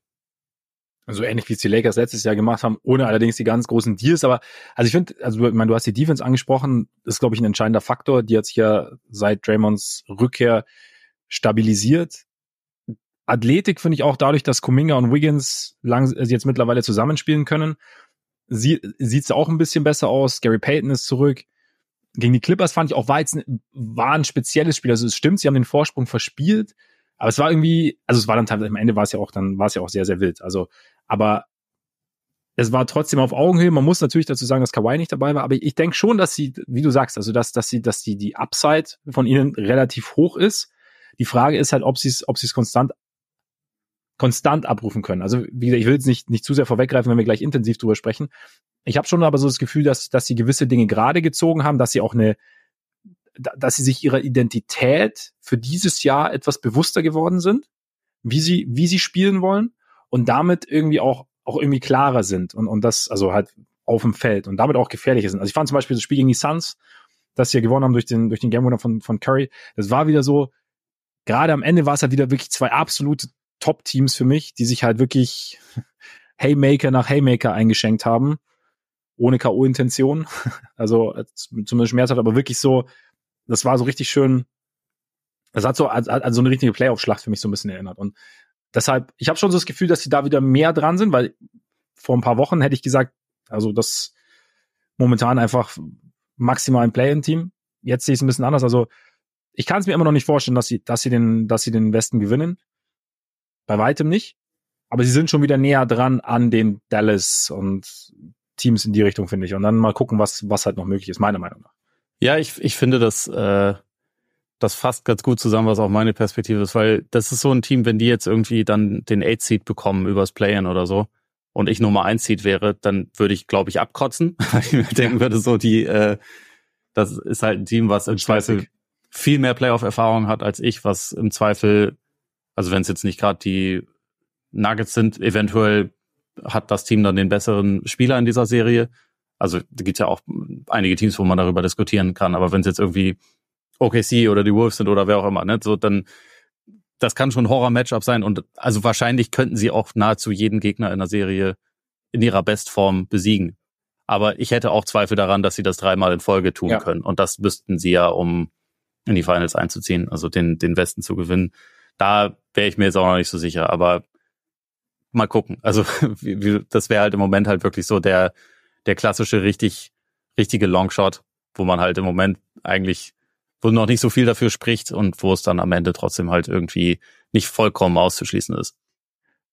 Also ähnlich wie es die Lakers letztes Jahr gemacht haben, ohne allerdings die ganz großen Deals. Aber also ich finde, also ich meine, du hast die Defense angesprochen, ist, glaube ich, ein entscheidender Faktor. Die hat sich ja seit Draymonds Rückkehr stabilisiert. Athletik finde ich auch dadurch, dass Kuminga und Wiggins lang, also jetzt mittlerweile zusammenspielen können. Sie, sieht's auch ein bisschen besser aus. Gary Payton ist zurück. Gegen die Clippers fand ich auch, war, jetzt, war ein spezielles Spiel. Also es stimmt, sie haben den Vorsprung verspielt. Aber es war irgendwie, also es war dann teilweise, am Ende war es ja auch, dann war es ja auch sehr, sehr wild. Also aber es war trotzdem auf Augenhöhe. Man muss natürlich dazu sagen, dass Kawhi nicht dabei war, aber ich denke schon, dass sie, wie du sagst, also dass, dass sie, dass die, die Upside von ihnen relativ hoch ist. Die Frage ist halt, ob sie es, ob sie es konstant, konstant abrufen können. Also, wie gesagt, ich will jetzt nicht, nicht zu sehr vorweggreifen, wenn wir gleich intensiv drüber sprechen. Ich habe schon aber so das Gefühl, dass, dass sie gewisse Dinge gerade gezogen haben, dass sie auch eine, dass sie sich ihrer Identität für dieses Jahr etwas bewusster geworden sind, wie sie, wie sie spielen wollen und damit irgendwie auch, auch irgendwie klarer sind und, und das, also halt auf dem Feld und damit auch gefährlicher sind. Also ich fand zum Beispiel das Spiel gegen die Suns, das sie ja gewonnen haben durch den, durch den Game Winner von, von Curry, das war wieder so, gerade am Ende war es halt wieder wirklich zwei absolute Top-Teams für mich, die sich halt wirklich Haymaker nach Haymaker eingeschenkt haben, ohne K.O.-Intention. Also zumindest schmerzhaft, aber wirklich so, das war so richtig schön, das hat so also, also eine richtige Playoff-Schlacht für mich so ein bisschen erinnert. Und deshalb, ich habe schon so das Gefühl, dass sie da wieder mehr dran sind, weil vor ein paar Wochen hätte ich gesagt, also das momentan einfach maximal ein Play-in-Team. Jetzt sehe ich es ein bisschen anders. Also ich kann es mir immer noch nicht vorstellen, dass sie, dass sie den, dass sie den Westen gewinnen. Bei weitem nicht. Aber sie sind schon wieder näher dran an den Dallas und Teams in die Richtung, finde ich. Und dann mal gucken, was, was halt noch möglich ist, meiner Meinung nach. Ja, ich, ich finde, dass äh, das fasst ganz gut zusammen, was auch meine Perspektive ist, weil das ist so ein Team, wenn die jetzt irgendwie dann den Eight Seed bekommen übers Play-in oder so und ich Nummer eins Seed wäre, dann würde ich, glaube ich, abkotzen, weil ich mir denken würde, so die, äh, das ist halt ein Team, was im Zweifel viel mehr Playoff-Erfahrung hat als ich, was im Zweifel, also wenn es jetzt nicht gerade die Nuggets sind, eventuell hat das Team dann den besseren Spieler in dieser Serie. Also da gibt's ja auch einige Teams, wo man darüber diskutieren kann, aber wenn es jetzt irgendwie OKC oder die Wolves sind oder wer auch immer, ne? So dann das kann schon ein Horror-Matchup sein und also wahrscheinlich könnten sie auch nahezu jeden Gegner in der Serie in ihrer Bestform besiegen. Aber ich hätte auch Zweifel daran, dass sie das dreimal in Folge tun ja. können. Und das müssten sie ja, um in die Finals einzuziehen, also den, den Westen zu gewinnen. Da wäre ich mir jetzt auch noch nicht so sicher, aber mal gucken. Also wie, wie, das wäre halt im Moment halt wirklich so der, der klassische richtig, richtige Longshot, wo man halt im Moment eigentlich wo noch nicht so viel dafür spricht und wo es dann am Ende trotzdem halt irgendwie nicht vollkommen auszuschließen ist.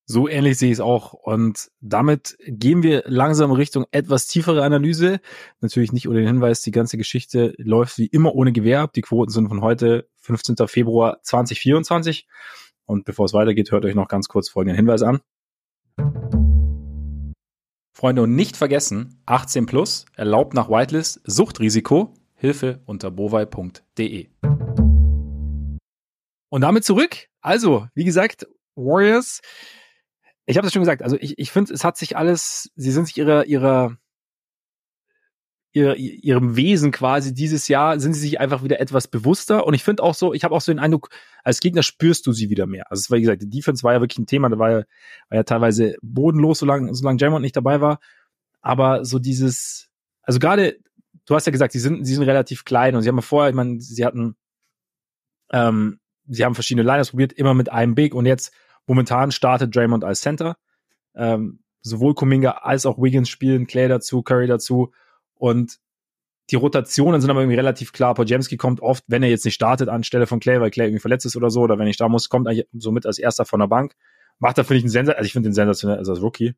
So ähnlich sehe ich es auch. Und damit gehen wir langsam Richtung etwas tiefere Analyse. Natürlich nicht ohne den Hinweis, die ganze Geschichte läuft wie immer ohne Gewehr ab. Die Quoten sind von heute, 15. Februar 2024. Und bevor es weitergeht, hört euch noch ganz kurz folgenden Hinweis an. Freunde, und nicht vergessen, 18 plus, erlaubt nach Whitelist, Suchtrisiko, Hilfe unter bovai.de. Und damit zurück. Also, wie gesagt, Warriors. Ich habe es schon gesagt. Also ich, ich finde, es hat sich alles. Sie sind sich ihrer ihrer ihre, ihrem Wesen quasi dieses Jahr sind sie sich einfach wieder etwas bewusster und ich finde auch so, ich habe auch so den Eindruck, als Gegner spürst du sie wieder mehr. Also war, wie gesagt, die Defense war ja wirklich ein Thema, da war ja, war ja teilweise bodenlos, solange, solange Jamont nicht dabei war. Aber so dieses, also gerade du hast ja gesagt, sie sind, sie sind relativ klein und sie haben ja vorher, ich meine, sie hatten, ähm, sie haben verschiedene Liners probiert, immer mit einem Big und jetzt momentan startet Draymond als Center. Ähm, sowohl Kuminga als auch Wiggins spielen, Clay dazu, Curry dazu und die Rotationen sind aber irgendwie relativ klar. Pojemski kommt oft, wenn er jetzt nicht startet, anstelle von Clay, weil Clay irgendwie verletzt ist oder so, oder wenn ich da muss, kommt eigentlich so mit als erster von der Bank. Macht da, finde ich, einen Sensor, also ich finde den sensationell, also als Rookie.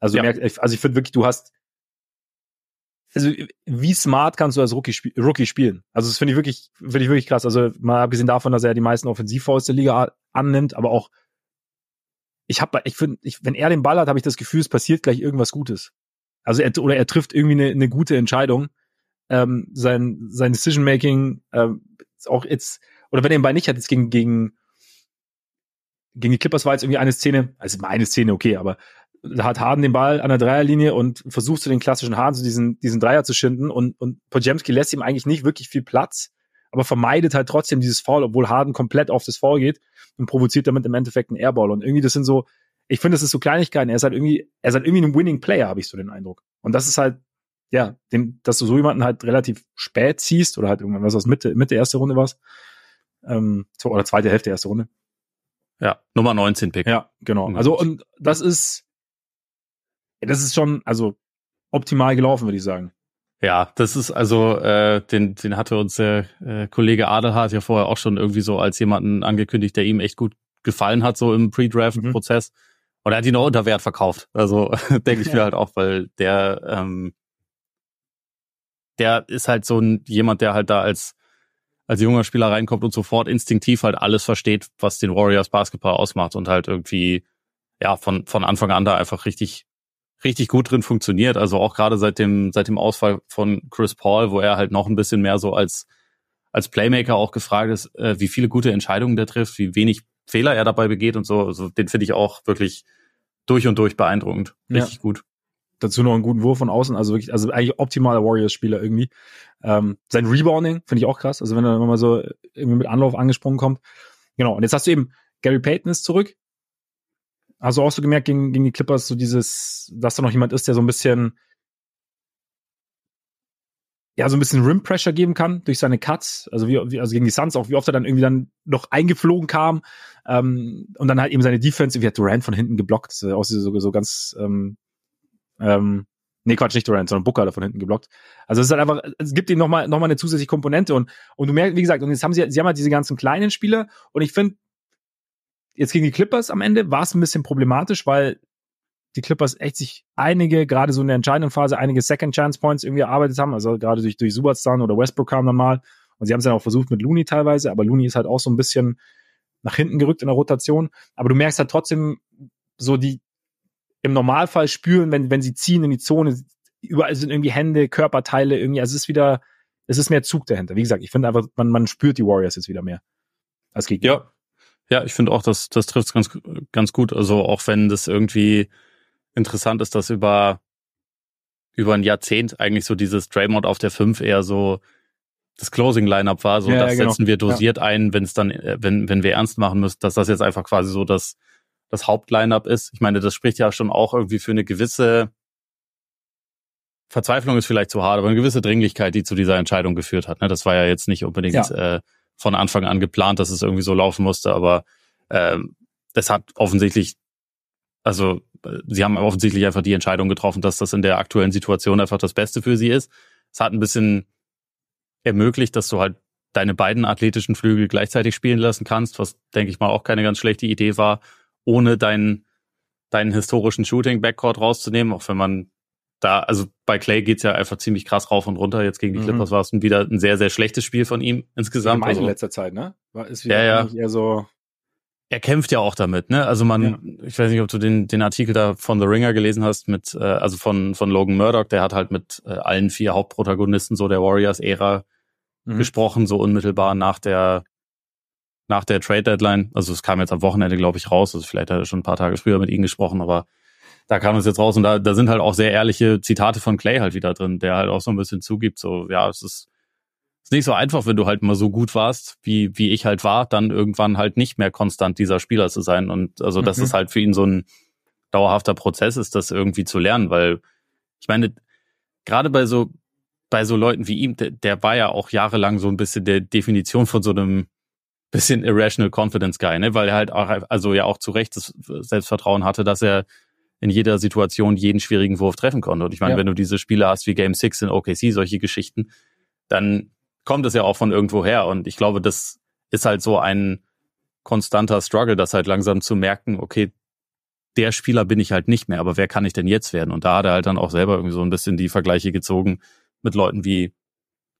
Also, ja. merkt, also ich finde wirklich, du hast also wie smart kannst du als Rookie, sp Rookie spielen? Also das finde ich wirklich, finde ich wirklich krass. Also mal abgesehen davon, dass er die meisten Offensivfouls der Liga annimmt, aber auch ich habe, ich finde, wenn er den Ball hat, habe ich das Gefühl, es passiert gleich irgendwas Gutes. Also er oder er trifft irgendwie eine, eine gute Entscheidung. Ähm, sein sein Decision Making ähm, auch jetzt oder wenn er den Ball nicht hat, jetzt gegen gegen gegen die Clippers war jetzt irgendwie eine Szene, also eine Szene okay, aber da hat Harden den Ball an der Dreierlinie und versucht zu den klassischen Harden, so diesen, diesen Dreier zu schinden und, und Pojemski lässt ihm eigentlich nicht wirklich viel Platz. Aber vermeidet halt trotzdem dieses Foul, obwohl Harden komplett auf das Foul geht und provoziert damit im Endeffekt einen Airball. Und irgendwie, das sind so, ich finde, das ist so Kleinigkeiten. Er ist halt irgendwie, er ist halt irgendwie ein Winning Player, habe ich so den Eindruck. Und das ist halt, ja, dem, dass du so jemanden halt relativ spät ziehst oder halt irgendwann was aus Mitte, Mitte erste Runde was. Ähm, oder zweite Hälfte erste Runde. Ja, Nummer 19 Pick. Ja, genau. Also, und das ist, das ist schon, also optimal gelaufen, würde ich sagen. Ja, das ist also, äh, den, den hatte uns der äh, Kollege Adelhardt ja vorher auch schon irgendwie so als jemanden angekündigt, der ihm echt gut gefallen hat, so im Pre-Draft-Prozess. Mhm. Und er hat ihn auch unter Wert verkauft. Also denke ich mir halt auch, weil der, ähm, der ist halt so ein jemand, der halt da als als junger Spieler reinkommt und sofort instinktiv halt alles versteht, was den Warriors Basketball ausmacht und halt irgendwie ja von von Anfang an da einfach richtig richtig gut drin funktioniert. Also auch gerade seit dem, seit dem Ausfall von Chris Paul, wo er halt noch ein bisschen mehr so als, als Playmaker auch gefragt ist, äh, wie viele gute Entscheidungen der trifft, wie wenig Fehler er dabei begeht und so. Also den finde ich auch wirklich durch und durch beeindruckend. Richtig ja. gut. Dazu noch einen guten Wurf von außen, also wirklich, also eigentlich optimaler Warriors-Spieler irgendwie. Ähm, sein Rebounding finde ich auch krass. Also wenn er mal so irgendwie mit Anlauf angesprungen kommt. Genau. Und jetzt hast du eben Gary Payton ist zurück. Hast du auch so gemerkt gegen, gegen die Clippers, so dieses, dass da noch jemand ist, der so ein bisschen, ja, so ein bisschen Rim Pressure geben kann durch seine Cuts, also wie, wie also gegen die Suns auch, wie oft er dann irgendwie dann noch eingeflogen kam ähm, und dann halt eben seine Defense, wie hat Durant von hinten geblockt, das auch so, so ganz, ähm, ähm, nee, Quatsch, nicht Durant, sondern Booker er von hinten geblockt. Also es ist halt einfach, es gibt ihm nochmal noch mal eine zusätzliche Komponente und, und du merkst, wie gesagt, und jetzt haben sie, sie haben halt diese ganzen kleinen Spieler und ich finde, jetzt gegen die Clippers am Ende war es ein bisschen problematisch, weil die Clippers echt sich einige, gerade so in der entscheidenden Phase, einige Second Chance Points irgendwie erarbeitet haben. Also gerade durch, durch Subatstan oder Westbrook kam dann mal. Und sie haben es dann auch versucht mit Looney teilweise, aber Looney ist halt auch so ein bisschen nach hinten gerückt in der Rotation. Aber du merkst halt trotzdem so die im Normalfall spüren, wenn, wenn sie ziehen in die Zone, überall sind irgendwie Hände, Körperteile irgendwie. Also es ist wieder, es ist mehr Zug dahinter. Wie gesagt, ich finde einfach, man, man spürt die Warriors jetzt wieder mehr als Gegner. Ja, ja, ich finde auch, dass das trifft ganz ganz gut. Also auch wenn das irgendwie interessant ist, dass über über ein Jahrzehnt eigentlich so dieses Draymond auf der 5 eher so das Closing Lineup war, so ja, das ja, genau. setzen wir dosiert ja. ein, wenn es dann äh, wenn wenn wir ernst machen müssen, dass das jetzt einfach quasi so das das Hauptlineup ist. Ich meine, das spricht ja schon auch irgendwie für eine gewisse Verzweiflung ist vielleicht zu hart, aber eine gewisse Dringlichkeit, die zu dieser Entscheidung geführt hat. Ne? Das war ja jetzt nicht unbedingt äh, von Anfang an geplant, dass es irgendwie so laufen musste, aber ähm, das hat offensichtlich, also sie haben offensichtlich einfach die Entscheidung getroffen, dass das in der aktuellen Situation einfach das Beste für sie ist. Es hat ein bisschen ermöglicht, dass du halt deine beiden athletischen Flügel gleichzeitig spielen lassen kannst, was denke ich mal auch keine ganz schlechte Idee war, ohne deinen deinen historischen Shooting Backcourt rauszunehmen, auch wenn man da, also bei Clay geht's ja einfach ziemlich krass rauf und runter. Jetzt gegen die mhm. Clippers mhm. war es wieder ein sehr, sehr schlechtes Spiel von ihm insgesamt. Also, in letzter Zeit, ne? War, ist wieder ja, ja. eher so. Er kämpft ja auch damit, ne? Also man, ja. ich weiß nicht, ob du den, den Artikel da von The Ringer gelesen hast, mit, äh, also von, von Logan Murdoch, der hat halt mit äh, allen vier Hauptprotagonisten so der Warriors-Ära mhm. gesprochen, so unmittelbar nach der, nach der Trade Deadline. Also es kam jetzt am Wochenende, glaube ich, raus. Also vielleicht hat er schon ein paar Tage früher mit ihnen gesprochen, aber da kam es jetzt raus und da, da sind halt auch sehr ehrliche Zitate von Clay halt wieder drin, der halt auch so ein bisschen zugibt, so, ja, es ist, ist nicht so einfach, wenn du halt mal so gut warst, wie, wie ich halt war, dann irgendwann halt nicht mehr konstant dieser Spieler zu sein. Und also, dass mhm. es halt für ihn so ein dauerhafter Prozess ist, das irgendwie zu lernen, weil ich meine, gerade bei so, bei so Leuten wie ihm, der, der war ja auch jahrelang so ein bisschen der Definition von so einem bisschen irrational confidence guy, ne, weil er halt auch, also ja auch zu Recht das Selbstvertrauen hatte, dass er in jeder Situation jeden schwierigen Wurf treffen konnte. Und ich meine, ja. wenn du diese Spiele hast wie Game 6 in OKC, solche Geschichten, dann kommt es ja auch von irgendwo her. Und ich glaube, das ist halt so ein konstanter Struggle, das halt langsam zu merken, okay, der Spieler bin ich halt nicht mehr, aber wer kann ich denn jetzt werden? Und da hat er halt dann auch selber irgendwie so ein bisschen die Vergleiche gezogen mit Leuten wie,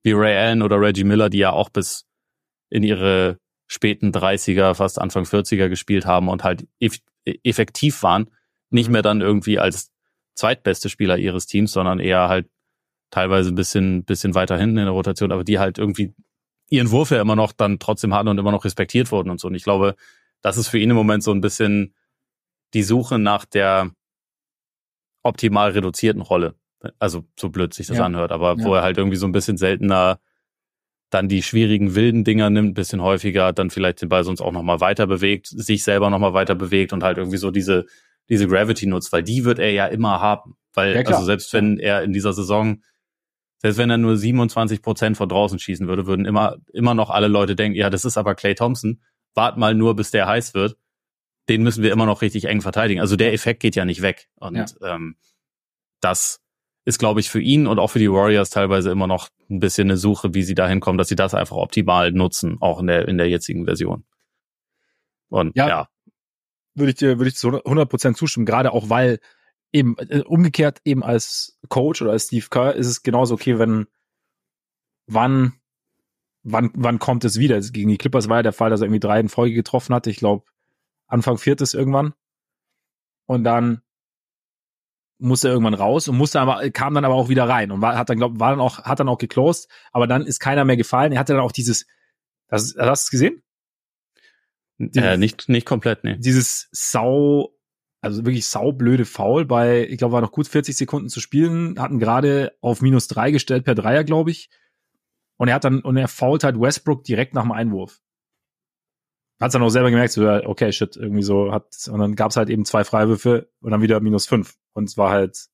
wie Ray Allen oder Reggie Miller, die ja auch bis in ihre späten 30er, fast Anfang 40er gespielt haben und halt effektiv waren nicht mehr dann irgendwie als zweitbeste Spieler ihres Teams, sondern eher halt teilweise ein bisschen, bisschen weiter hinten in der Rotation, aber die halt irgendwie ihren Wurf ja immer noch dann trotzdem hatten und immer noch respektiert wurden und so. Und ich glaube, das ist für ihn im Moment so ein bisschen die Suche nach der optimal reduzierten Rolle. Also so blöd sich das ja. anhört, aber ja. wo er halt irgendwie so ein bisschen seltener dann die schwierigen wilden Dinger nimmt, bisschen häufiger, dann vielleicht den Ball sonst auch nochmal weiter bewegt, sich selber nochmal weiter bewegt und halt irgendwie so diese, diese Gravity nutzt, weil die wird er ja immer haben. Weil, ja, also selbst wenn er in dieser Saison, selbst wenn er nur 27 Prozent von draußen schießen würde, würden immer, immer noch alle Leute denken, ja, das ist aber Clay Thompson, wart mal nur, bis der heiß wird. Den müssen wir immer noch richtig eng verteidigen. Also der Effekt geht ja nicht weg. Und ja. ähm, das ist, glaube ich, für ihn und auch für die Warriors teilweise immer noch ein bisschen eine Suche, wie sie dahin kommen, dass sie das einfach optimal nutzen, auch in der, in der jetzigen Version. Und ja, ja. Würde ich dir, würde ich zu 100% zustimmen, gerade auch weil eben äh, umgekehrt eben als Coach oder als Steve Kerr ist es genauso okay, wenn wann wann wann kommt es wieder? Gegen die Clippers war ja der Fall, dass er irgendwie drei in Folge getroffen hatte. Ich glaube Anfang viertes irgendwann. Und dann musste irgendwann raus und musste aber kam dann aber auch wieder rein und war hat dann glaub, war dann auch hat dann auch geclosed, aber dann ist keiner mehr gefallen. Er hatte dann auch dieses das hast du es gesehen? Dieses, äh, nicht nicht komplett, nee. Dieses sau also wirklich saublöde Foul bei ich glaube war noch gut 40 Sekunden zu spielen, hatten gerade auf minus drei gestellt per Dreier, glaube ich. Und er hat dann und er fault halt Westbrook direkt nach dem Einwurf hat dann auch selber gemerkt, so, okay, shit, irgendwie so hat, und dann gab es halt eben zwei Freiwürfe und dann wieder minus fünf. Und es war halt,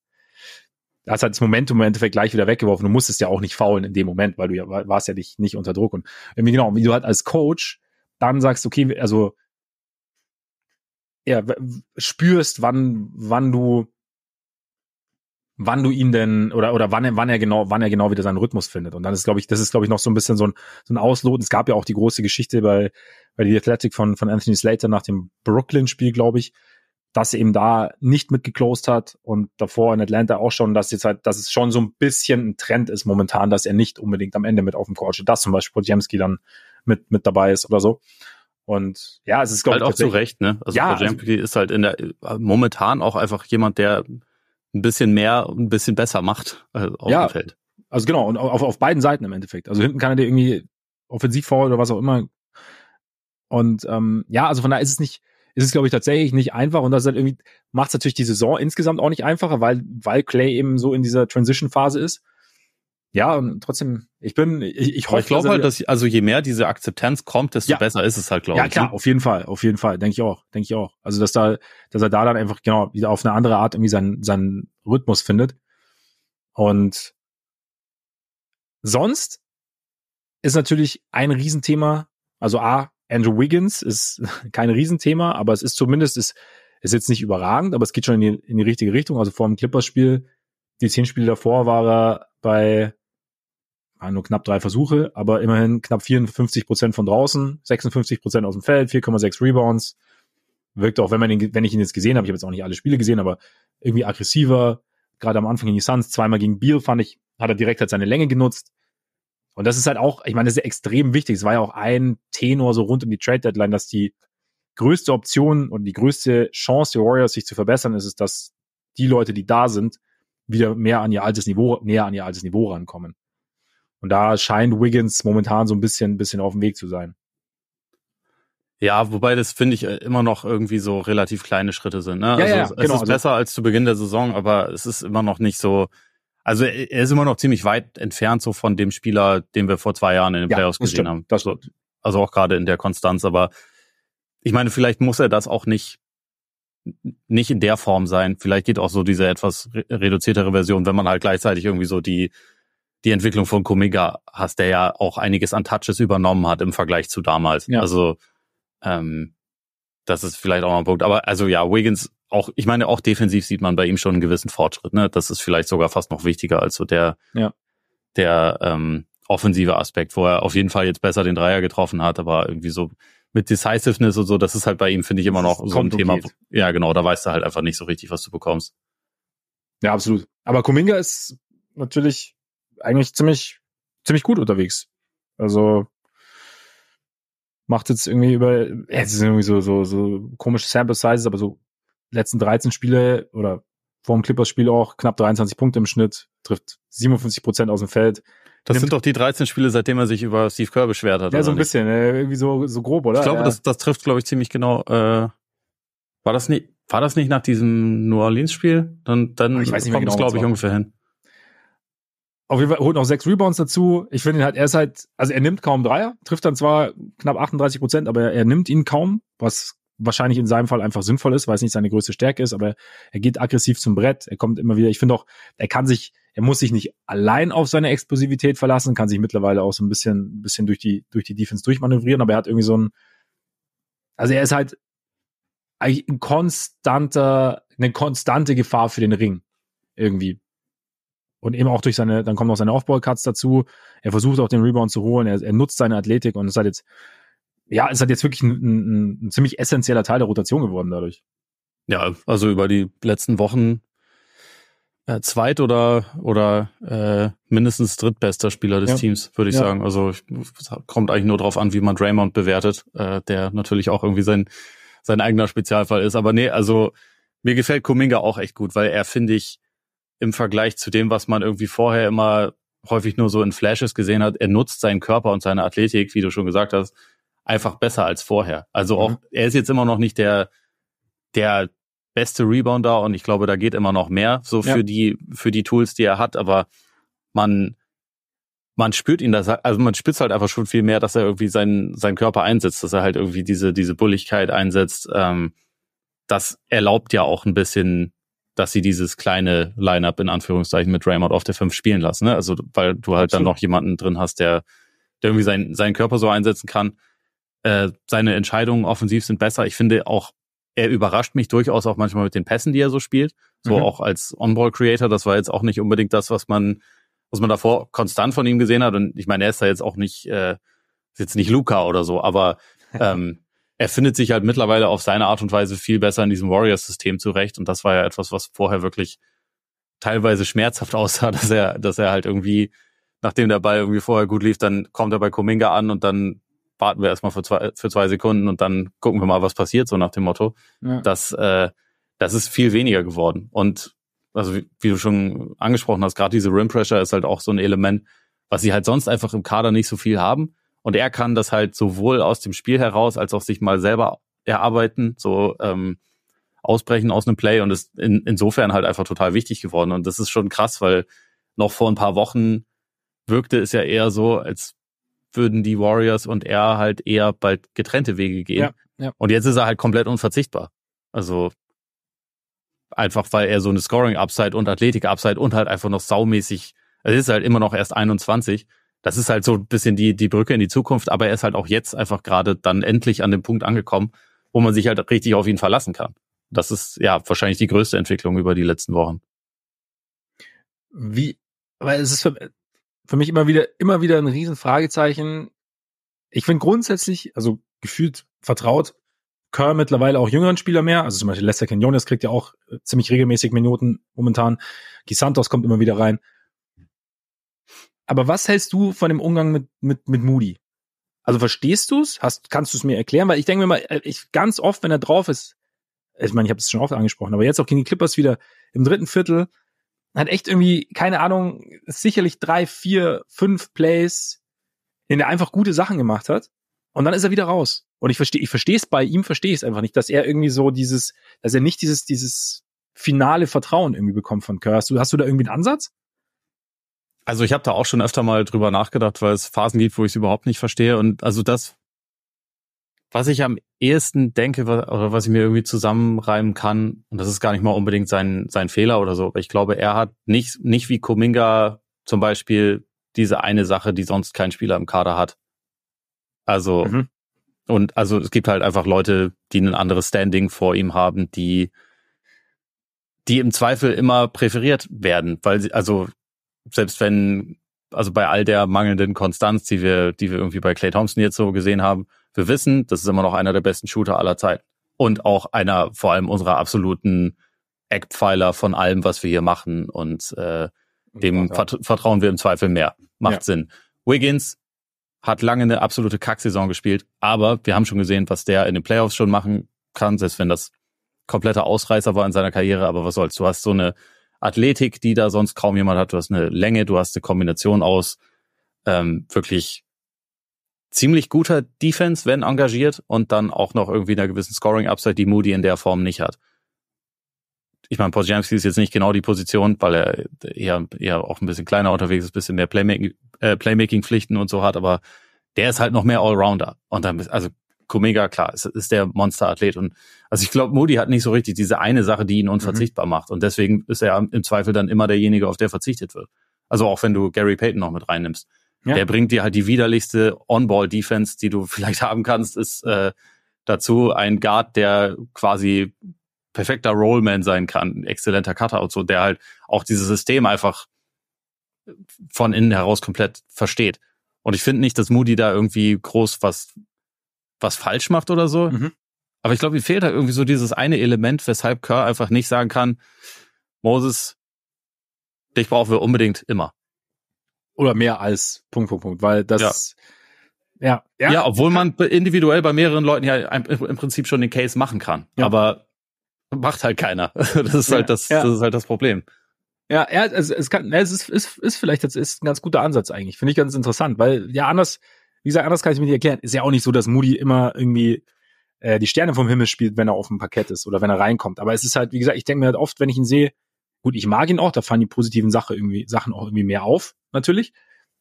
da hast halt das Momentum im Endeffekt gleich wieder weggeworfen. Du musstest ja auch nicht faulen in dem Moment, weil du ja warst ja nicht, nicht unter Druck. Und irgendwie genau, wie du halt als Coach dann sagst, okay, also ja, spürst, wann, wann du wann du ihn denn oder oder wann er wann er genau wann er genau wieder seinen Rhythmus findet. Und dann ist glaube ich das ist glaube ich noch so ein bisschen so ein so ein Ausloten. Es gab ja auch die große Geschichte bei bei die Athletic von von Anthony Slater nach dem Brooklyn Spiel glaube ich dass er eben da nicht mitgeclosed hat und davor in Atlanta auch schon dass jetzt halt dass es schon so ein bisschen ein Trend ist momentan dass er nicht unbedingt am Ende mit auf dem Court steht. Dass zum Beispiel Podjemski dann mit mit dabei ist oder so und ja, es ist glaube halt ich auch zu Recht, ne? Also ja, also, ist halt in der momentan auch einfach jemand, der ein bisschen mehr, ein bisschen besser macht äh, auf ja, dem Feld. Also genau, und auf, auf beiden Seiten im Endeffekt. Also hinten kann er dir irgendwie offensiv vor oder was auch immer. Und ähm, ja, also von daher ist es nicht, ist es, glaube ich, tatsächlich nicht einfach. Und das halt irgendwie macht es natürlich die Saison insgesamt auch nicht einfacher, weil, weil Clay eben so in dieser Transition-Phase ist ja, und trotzdem, ich bin, ich, ich hoffe. Ich glaube halt, dass, also je mehr diese Akzeptanz kommt, desto ja. besser ist es halt, glaube ich. Ja, klar, ne? auf jeden Fall, auf jeden Fall, denke ich auch, denke ich auch. Also, dass da, dass er da dann einfach, genau, wieder auf eine andere Art irgendwie seinen, seinen Rhythmus findet. Und sonst ist natürlich ein Riesenthema, also A, Andrew Wiggins ist kein Riesenthema, aber es ist zumindest, ist, ist jetzt nicht überragend, aber es geht schon in die, in die richtige Richtung. Also vor dem Clippers-Spiel, die zehn Spiele davor war er bei nur knapp drei Versuche, aber immerhin knapp 54 Prozent von draußen, 56 Prozent aus dem Feld, 4,6 Rebounds. Wirkte auch, wenn man ihn, wenn ich ihn jetzt gesehen habe, ich habe jetzt auch nicht alle Spiele gesehen, aber irgendwie aggressiver. Gerade am Anfang gegen die Suns, zweimal gegen Beal fand ich, hat er direkt halt seine Länge genutzt. Und das ist halt auch, ich meine, das ist extrem wichtig. Es war ja auch ein Tenor so rund um die Trade Deadline, dass die größte Option und die größte Chance der Warriors, sich zu verbessern, ist es, dass die Leute, die da sind, wieder mehr an ihr altes Niveau, näher an ihr altes Niveau rankommen. Und da scheint Wiggins momentan so ein bisschen, ein bisschen auf dem Weg zu sein. Ja, wobei das finde ich äh, immer noch irgendwie so relativ kleine Schritte sind. Ne? Ja, also ja, es genau, ist also besser als zu Beginn der Saison, aber es ist immer noch nicht so. Also er ist immer noch ziemlich weit entfernt so von dem Spieler, den wir vor zwei Jahren in den ja, Playoffs gesehen stimmt, haben. Das stimmt. Also auch gerade in der Konstanz. Aber ich meine, vielleicht muss er das auch nicht nicht in der Form sein. Vielleicht geht auch so diese etwas reduziertere Version, wenn man halt gleichzeitig irgendwie so die die Entwicklung von Kumiga hast, der ja auch einiges an Touches übernommen hat im Vergleich zu damals. Ja. Also ähm, das ist vielleicht auch noch ein Punkt. Aber also ja, Wiggins auch, ich meine, auch defensiv sieht man bei ihm schon einen gewissen Fortschritt. Ne? Das ist vielleicht sogar fast noch wichtiger als so der, ja. der ähm, offensive Aspekt, wo er auf jeden Fall jetzt besser den Dreier getroffen hat, aber irgendwie so mit Decisiveness und so, das ist halt bei ihm, finde ich, immer noch so ein Thema. Ja, genau, da weißt du halt einfach nicht so richtig, was du bekommst. Ja, absolut. Aber Kuminga ist natürlich eigentlich ziemlich, ziemlich gut unterwegs. Also macht jetzt irgendwie über, es sind irgendwie so, so, so komische Sample Sizes, aber so letzten 13 Spiele oder vor dem Clippers-Spiel auch knapp 23 Punkte im Schnitt, trifft 57 Prozent aus dem Feld. Das sind doch die 13 Spiele, seitdem er sich über Steve Kerr beschwert hat. Ja, so ein bisschen, äh, irgendwie so, so grob, oder? Ich glaube, ja. das, das trifft, glaube ich, ziemlich genau. Äh, war das nicht, war das nicht nach diesem New Orleans-Spiel? Dann, dann ich weiß nicht kommt genau, glaube ich, ungefähr hin. Auf jeden Fall holt noch sechs Rebounds dazu. Ich finde ihn halt, er ist halt, also er nimmt kaum Dreier, trifft dann zwar knapp 38 Prozent, aber er nimmt ihn kaum, was wahrscheinlich in seinem Fall einfach sinnvoll ist, weil es nicht seine größte Stärke ist, aber er geht aggressiv zum Brett. Er kommt immer wieder. Ich finde auch, er kann sich, er muss sich nicht allein auf seine Explosivität verlassen, kann sich mittlerweile auch so ein bisschen, bisschen durch die, durch die Defense durchmanövrieren, aber er hat irgendwie so ein, also er ist halt eigentlich ein konstanter, eine konstante Gefahr für den Ring. Irgendwie. Und eben auch durch seine, dann kommen noch seine Offball-Cuts dazu. Er versucht auch den Rebound zu holen. Er, er nutzt seine Athletik und es hat jetzt, ja, es hat jetzt wirklich ein, ein, ein ziemlich essentieller Teil der Rotation geworden dadurch. Ja, also über die letzten Wochen äh, zweit oder oder äh, mindestens drittbester Spieler des ja. Teams, würde ich ja. sagen. Also ich, kommt eigentlich nur darauf an, wie man Draymond bewertet, äh, der natürlich auch irgendwie sein sein eigener Spezialfall ist. Aber nee, also mir gefällt Kuminga auch echt gut, weil er finde ich im Vergleich zu dem, was man irgendwie vorher immer häufig nur so in Flashes gesehen hat, er nutzt seinen Körper und seine Athletik, wie du schon gesagt hast, einfach besser als vorher. Also auch, mhm. er ist jetzt immer noch nicht der, der beste Rebounder und ich glaube, da geht immer noch mehr so für ja. die, für die Tools, die er hat, aber man, man spürt ihn das, also man spürt halt einfach schon viel mehr, dass er irgendwie seinen, seinen Körper einsetzt, dass er halt irgendwie diese, diese Bulligkeit einsetzt. Ähm, das erlaubt ja auch ein bisschen dass sie dieses kleine Line-up in Anführungszeichen mit Raymond auf der 5 spielen lassen. Ne? Also weil du halt Absolut. dann noch jemanden drin hast, der, der irgendwie sein, seinen Körper so einsetzen kann. Äh, seine Entscheidungen offensiv sind besser. Ich finde auch, er überrascht mich durchaus auch manchmal mit den Pässen, die er so spielt. So mhm. auch als On-Ball-Creator. Das war jetzt auch nicht unbedingt das, was man, was man davor konstant von ihm gesehen hat. Und ich meine, er ist da jetzt auch nicht, äh, ist jetzt nicht Luca oder so, aber ähm, er findet sich halt mittlerweile auf seine Art und Weise viel besser in diesem Warriors-System zurecht. Und das war ja etwas, was vorher wirklich teilweise schmerzhaft aussah, dass er, dass er halt irgendwie, nachdem der Ball irgendwie vorher gut lief, dann kommt er bei Kuminga an und dann warten wir erstmal für zwei, für zwei Sekunden und dann gucken wir mal, was passiert, so nach dem Motto. Ja. Das, äh, das ist viel weniger geworden. Und also wie, wie du schon angesprochen hast, gerade diese Rim Pressure ist halt auch so ein Element, was sie halt sonst einfach im Kader nicht so viel haben. Und er kann das halt sowohl aus dem Spiel heraus als auch sich mal selber erarbeiten, so ähm, ausbrechen aus einem Play und ist in, insofern halt einfach total wichtig geworden. Und das ist schon krass, weil noch vor ein paar Wochen wirkte es ja eher so, als würden die Warriors und er halt eher bald getrennte Wege gehen. Ja, ja. Und jetzt ist er halt komplett unverzichtbar. Also einfach, weil er so eine Scoring-Upside und Athletik-Upside und halt einfach noch saumäßig, es ist halt immer noch erst 21 das ist halt so ein bisschen die, die Brücke in die Zukunft, aber er ist halt auch jetzt einfach gerade dann endlich an dem Punkt angekommen, wo man sich halt richtig auf ihn verlassen kann. Das ist ja wahrscheinlich die größte Entwicklung über die letzten Wochen. Wie, weil es ist für, für mich immer wieder, immer wieder ein Riesenfragezeichen. Ich finde grundsätzlich, also gefühlt vertraut Kerr mittlerweile auch jüngeren Spieler mehr. Also zum Beispiel Lester Quinones kriegt ja auch äh, ziemlich regelmäßig Minuten momentan. Gisantos kommt immer wieder rein. Aber was hältst du von dem Umgang mit, mit, mit Moody? Also verstehst du es? Kannst du es mir erklären? Weil ich denke mir mal, äh, ich ganz oft, wenn er drauf ist, ich meine, ich habe es schon oft angesprochen, aber jetzt auch gegen die Clippers wieder im dritten Viertel, hat echt irgendwie, keine Ahnung, sicherlich drei, vier, fünf Plays, in der er einfach gute Sachen gemacht hat. Und dann ist er wieder raus. Und ich verstehe, ich verstehe es bei ihm, verstehe es einfach nicht, dass er irgendwie so dieses, dass er nicht dieses, dieses finale Vertrauen irgendwie bekommt von Kerr. Hast du, hast du da irgendwie einen Ansatz? Also ich habe da auch schon öfter mal drüber nachgedacht, weil es Phasen gibt, wo ich es überhaupt nicht verstehe. Und also das, was ich am ehesten denke oder was ich mir irgendwie zusammenreimen kann, und das ist gar nicht mal unbedingt sein, sein Fehler oder so, aber ich glaube, er hat nicht, nicht wie Kuminga zum Beispiel diese eine Sache, die sonst kein Spieler im Kader hat. Also, mhm. und also es gibt halt einfach Leute, die ein anderes Standing vor ihm haben, die die im Zweifel immer präferiert werden, weil sie, also selbst wenn, also bei all der mangelnden Konstanz, die wir, die wir irgendwie bei Clay Thompson jetzt so gesehen haben, wir wissen, das ist immer noch einer der besten Shooter aller Zeiten. Und auch einer vor allem unserer absoluten Eckpfeiler von allem, was wir hier machen. Und äh, dem ja. vert vertrauen wir im Zweifel mehr. Macht ja. Sinn. Wiggins hat lange eine absolute Kacksaison gespielt, aber wir haben schon gesehen, was der in den Playoffs schon machen kann, selbst wenn das kompletter Ausreißer war in seiner Karriere. Aber was soll's? Du hast so eine Athletik, die da sonst kaum jemand hat. Du hast eine Länge, du hast eine Kombination aus ähm, wirklich ziemlich guter Defense, wenn engagiert, und dann auch noch irgendwie einer gewissen Scoring-Upside, die Moody in der Form nicht hat. ich meine, Podziemski ist jetzt nicht genau die Position, weil er eher, eher auch ein bisschen kleiner unterwegs ist, bisschen mehr Playmaking, äh, Playmaking-Pflichten und so hat, aber der ist halt noch mehr Allrounder. Und dann, also Komega, klar, ist, ist der Monsterathlet. Und also ich glaube, Moody hat nicht so richtig diese eine Sache, die ihn unverzichtbar mhm. macht. Und deswegen ist er im Zweifel dann immer derjenige, auf der verzichtet wird. Also auch wenn du Gary Payton noch mit reinnimmst. Ja. Der bringt dir halt die widerlichste On-Ball-Defense, die du vielleicht haben kannst, ist äh, dazu ein Guard, der quasi perfekter Rollman sein kann, exzellenter Cutter und so, der halt auch dieses System einfach von innen heraus komplett versteht. Und ich finde nicht, dass Moody da irgendwie groß was, was falsch macht oder so. Mhm. Aber ich glaube, ihm fehlt da irgendwie so dieses eine Element, weshalb Kerr einfach nicht sagen kann, Moses, dich brauchen wir unbedingt immer. Oder mehr als Punkt, Punkt, Punkt, weil das, ja, ja, ja. ja obwohl man individuell bei mehreren Leuten ja im Prinzip schon den Case machen kann. Ja. Aber macht halt keiner. Das ist halt das, das ist halt das Problem. Ja, ja, also es kann, es ist, ist, ist vielleicht das ist ein ganz guter Ansatz eigentlich. Finde ich ganz interessant, weil ja anders, wie gesagt, anders kann ich mir nicht erklären. Ist ja auch nicht so, dass Moody immer irgendwie äh, die Sterne vom Himmel spielt, wenn er auf dem Parkett ist oder wenn er reinkommt. Aber es ist halt, wie gesagt, ich denke mir halt oft, wenn ich ihn sehe, gut, ich mag ihn auch, da fallen die positiven Sachen irgendwie, Sachen auch irgendwie mehr auf, natürlich.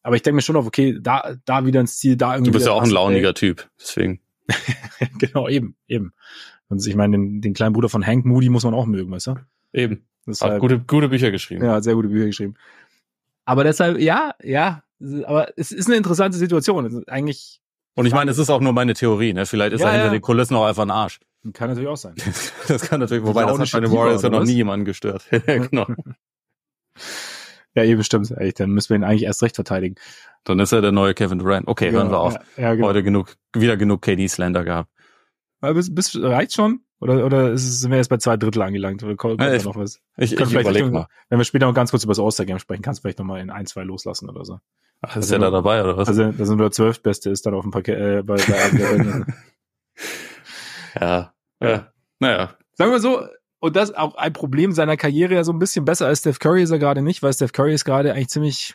Aber ich denke mir schon auf, okay, da, da wieder ins Ziel, da irgendwie. Du bist ja auch ein launiger Typ, deswegen. genau, eben, eben. Und ich meine, den, den kleinen Bruder von Hank Moody muss man auch mögen, weißt du? Eben. Deshalb, hat gute, gute Bücher geschrieben. Ja, sehr gute Bücher geschrieben. Aber deshalb, ja, ja, aber es ist eine interessante Situation. Eigentlich. Und ich meine, es ist auch nur meine Theorie, ne? Vielleicht ist ja, er hinter ja. den Kulissen auch einfach ein Arsch. Kann natürlich auch sein. das kann natürlich, wobei das hat bei den Warriors ja noch nie jemanden gestört. genau. Ja, eben stimmt. Echt, dann müssen wir ihn eigentlich erst recht verteidigen. Dann ist er der neue Kevin Durant. Okay, ja, hören wir auf. Ja, genau. Heute genug, wieder genug KD-Slender gehabt. Bis, bis, reicht schon? Oder, oder ist es, sind wir jetzt bei zwei Drittel angelangt? Oder kommt ja, ich, noch was? Ich, ich überleg mal. Wenn wir später noch ganz kurz über das All-Star-Game sprechen, kannst du vielleicht noch mal in ein, zwei loslassen oder so. Ach, ist also, der da dabei, oder was? Also, da sind nur zwölf Beste ist dann auf dem Parkett, äh, bei, bei Ja, ja. Naja. Sagen wir so, und das auch ein Problem seiner Karriere ja so ein bisschen besser als Steph Curry ist er gerade nicht, weil Steph Curry ist gerade eigentlich ziemlich,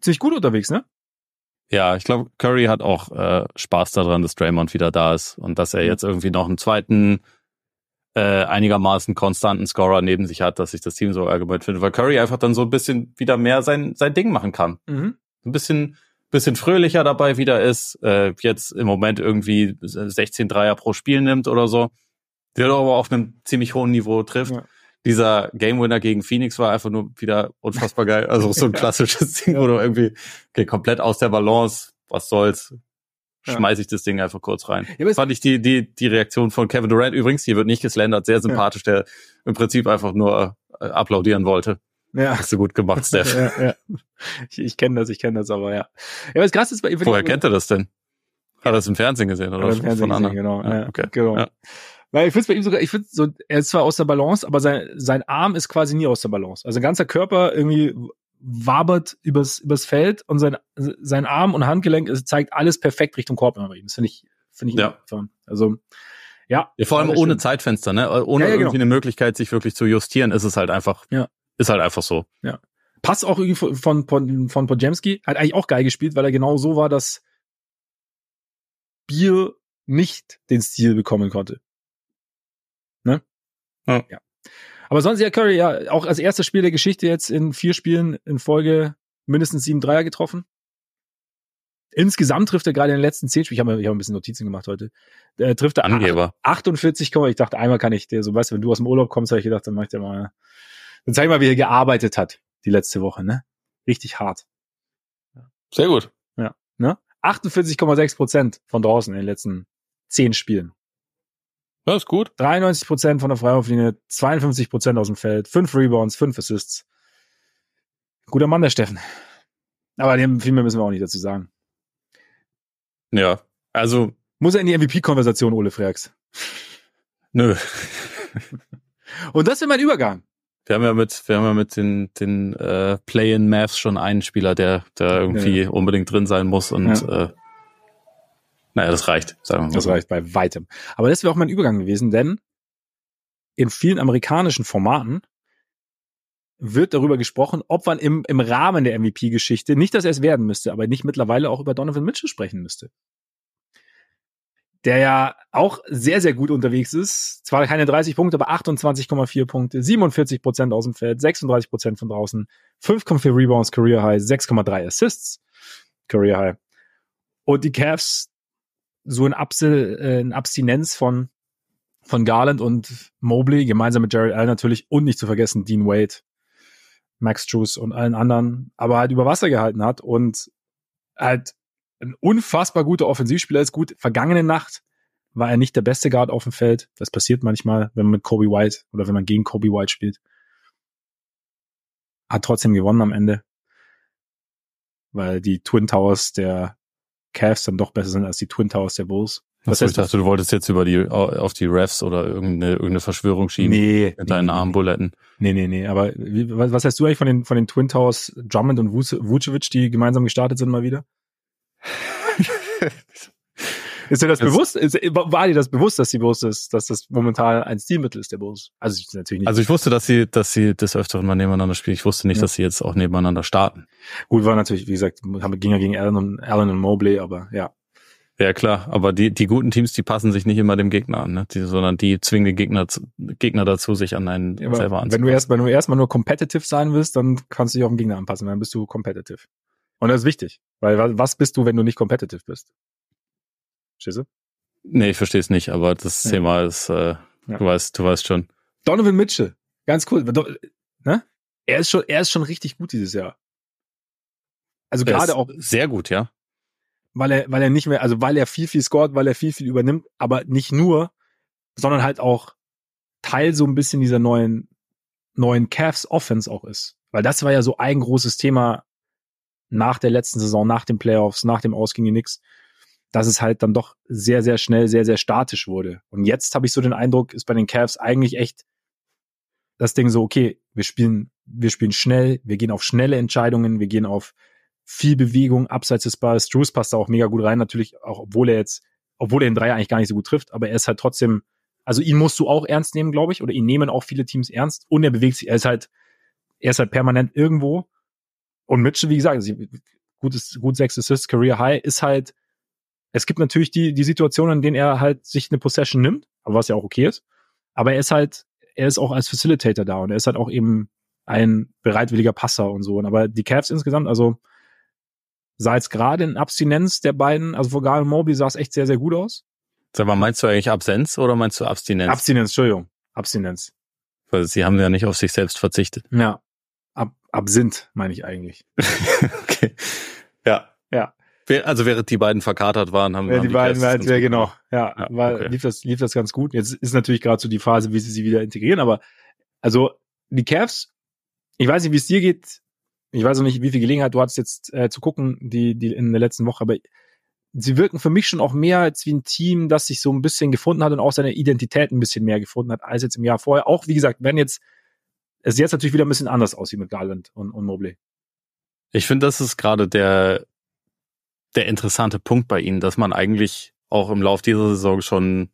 ziemlich gut unterwegs, ne? Ja, ich glaube, Curry hat auch äh, Spaß daran, dass Draymond wieder da ist und dass er mhm. jetzt irgendwie noch einen zweiten äh, einigermaßen konstanten Scorer neben sich hat, dass ich das Team so allgemein finde, weil Curry einfach dann so ein bisschen wieder mehr sein sein Ding machen kann. Mhm. Ein bisschen bisschen fröhlicher dabei wieder ist, äh, jetzt im Moment irgendwie 16 Dreier pro Spiel nimmt oder so, der aber auf einem ziemlich hohen Niveau trifft. Ja. Dieser Game Winner gegen Phoenix war einfach nur wieder unfassbar geil. Also so ein klassisches Ding, wo du irgendwie okay, komplett aus der Balance, was soll's, schmeiß ich das Ding einfach kurz rein. Ja, Fand ich die, die, die Reaktion von Kevin Durant übrigens, hier wird nicht geslandert, sehr sympathisch, ja. der im Prinzip einfach nur äh, applaudieren wollte. Ja. Hast du gut gemacht, Steph. ja, ja. Ich, ich kenne das, ich kenne das aber, ja. Ja, was krass ist bei Woher kennt er das denn? Hat er das im Fernsehen gesehen oder im Fernsehen von anderen? Genau, ja, okay. genau. Ja. Weil ich finde bei ihm sogar, ich finde so, er ist zwar aus der Balance, aber sein, sein Arm ist quasi nie aus der Balance. Also sein ganzer Körper irgendwie wabert übers, übers Feld und sein, sein Arm und Handgelenk es zeigt alles perfekt Richtung Korb immer bei ihm. Das finde ich, finde ich ja. Also, ja. ja. Vor allem ohne. Zeitfenster, ne? Ohne ja, ja, irgendwie genau. eine Möglichkeit, sich wirklich zu justieren, ist es halt einfach, ja. ist halt einfach so. Ja. Passt auch irgendwie von, von, von Podjemski, hat eigentlich auch geil gespielt, weil er genau so war, dass Bier nicht den Stil bekommen konnte. Ne? Ja. ja. Aber sonst ja Curry ja auch als erstes Spiel der Geschichte jetzt in vier Spielen in Folge mindestens sieben Dreier getroffen. Insgesamt trifft er gerade in den letzten zehn Spielen, ich habe ich hab ein bisschen Notizen gemacht heute, äh, trifft er Angeber. 48, ich dachte, einmal kann ich dir, so weißt du, wenn du aus dem Urlaub kommst, habe ich gedacht, dann mach ich dir mal, dann zeig mal, wie er gearbeitet hat die letzte Woche, ne? Richtig hart. Sehr gut. Ja, ne? 48,6 Prozent von draußen in den letzten zehn Spielen. Das ist gut. 93 Prozent von der Freiwurflinie, 52 Prozent aus dem Feld, fünf Rebounds, fünf Assists. Guter Mann, der Steffen. Aber viel mehr müssen wir auch nicht dazu sagen. Ja, also. Muss er in die MVP-Konversation, Ole Freaks? Nö. Und das ist mein Übergang. Wir haben ja mit, wir haben ja mit den, den äh, Play-in-Maths schon einen Spieler, der, der irgendwie ja. unbedingt drin sein muss und ja. äh, naja, das reicht, sagen wir mal. Das reicht bei weitem. Aber das wäre auch mein Übergang gewesen, denn in vielen amerikanischen Formaten wird darüber gesprochen, ob man im, im Rahmen der MVP-Geschichte, nicht, dass er es werden müsste, aber nicht mittlerweile auch über Donovan Mitchell sprechen müsste. der ja auch sehr, sehr gut unterwegs ist. Zwar keine 30 Punkte, aber 28,4 Punkte, 47 Prozent aus dem Feld, 36 Prozent von draußen, 5,4 Rebounds, Career High, 6,3 Assists, Career High. Und die Cavs so in, Abse äh, in Abstinenz von, von Garland und Mobley, gemeinsam mit Jared Allen natürlich und nicht zu vergessen Dean Wade, Max Juice und allen anderen, aber halt über Wasser gehalten hat und halt ein unfassbar guter Offensivspieler ist. Gut, vergangene Nacht war er nicht der beste Guard auf dem Feld. Das passiert manchmal, wenn man mit Kobe White oder wenn man gegen Kobe White spielt. Hat trotzdem gewonnen am Ende. Weil die Twin Towers der Cavs dann doch besser sind als die Twin Towers der Bulls. Was ich dachte, du wolltest jetzt über die, auf die Refs oder irgendeine, irgendeine Verschwörung schieben. Nee. Mit deinen nee, Armbuletten. Nee, nee, nee. Aber wie, was, was hast du eigentlich von den, von den Twin Towers, Drummond und Vucevic, die gemeinsam gestartet sind mal wieder? ist dir das, das bewusst? Ist, war dir das bewusst, dass sie bewusst ist, dass das momentan ein Stilmittel ist, der Bulls? Also ich natürlich nicht. Also ich wusste, dass sie, dass sie des Öfteren mal nebeneinander spielen. Ich wusste nicht, ja. dass sie jetzt auch nebeneinander starten. Gut, war natürlich, wie gesagt, haben, ging ja gegen Allen und, Allen und Mobley, aber ja. Ja, klar, aber die, die guten Teams, die passen sich nicht immer dem Gegner an, ne? die, sondern die zwingen den Gegner, Gegner dazu, sich an einen ja, selber anzupassen. Wenn du erst, wenn du erstmal nur competitive sein willst, dann kannst du dich auf den Gegner anpassen, dann bist du competitive. Und das ist wichtig, weil was bist du, wenn du nicht competitive bist? Verstehst du? Nee, ich verstehe es nicht, aber das ja. Thema ist, äh, ja. du weißt, du weißt schon. Donovan Mitchell, ganz cool. Ne? Er ist schon, er ist schon richtig gut dieses Jahr. Also gerade auch sehr gut, ja. Weil er, weil er nicht mehr, also weil er viel, viel scored, weil er viel, viel übernimmt, aber nicht nur, sondern halt auch Teil so ein bisschen dieser neuen, neuen Cavs Offense auch ist. Weil das war ja so ein großes Thema nach der letzten Saison, nach den Playoffs, nach dem Aus gegen die Knicks, dass es halt dann doch sehr, sehr schnell, sehr, sehr statisch wurde. Und jetzt habe ich so den Eindruck, ist bei den Cavs eigentlich echt das Ding so, okay, wir spielen, wir spielen schnell, wir gehen auf schnelle Entscheidungen, wir gehen auf viel Bewegung abseits des Balls. Drews passt da auch mega gut rein, natürlich, auch obwohl er jetzt, obwohl er den Dreier eigentlich gar nicht so gut trifft, aber er ist halt trotzdem, also ihn musst du auch ernst nehmen, glaube ich, oder ihn nehmen auch viele Teams ernst und er bewegt sich, er ist halt, er ist halt permanent irgendwo und Mitchell, wie gesagt, gutes, gut sechs Assists, Career High, ist halt, es gibt natürlich die, die Situationen, in denen er halt sich eine Possession nimmt, aber was ja auch okay ist. Aber er ist halt, er ist auch als Facilitator da und er ist halt auch eben ein bereitwilliger Passer und so. Aber die Cavs insgesamt, also sah jetzt gerade in Abstinenz der beiden, also vor Galen Mobley sah es echt sehr, sehr gut aus. Sag mal, meinst du eigentlich Absenz oder meinst du Abstinenz? Abstinenz, Entschuldigung. Abstinenz. Weil sie haben ja nicht auf sich selbst verzichtet. Ja. Ab, Absinth, meine ich eigentlich. okay. Ja. Ja. Also während die beiden verkatert waren, haben, ja, haben die, die beiden, halt, ja, genau. Ja, ja weil okay. lief das lief das ganz gut. Jetzt ist natürlich gerade so die Phase, wie sie sie wieder integrieren, aber also die Cavs, ich weiß nicht, wie es dir geht. Ich weiß auch nicht, wie viel Gelegenheit du hattest jetzt äh, zu gucken, die die in der letzten Woche, aber sie wirken für mich schon auch mehr als wie ein Team, das sich so ein bisschen gefunden hat und auch seine Identität ein bisschen mehr gefunden hat als jetzt im Jahr vorher. Auch wie gesagt, wenn jetzt es jetzt natürlich wieder ein bisschen anders aussieht mit Garland und, und Mobley. Ich finde, das ist gerade der, der interessante Punkt bei ihnen, dass man eigentlich auch im Lauf dieser Saison schon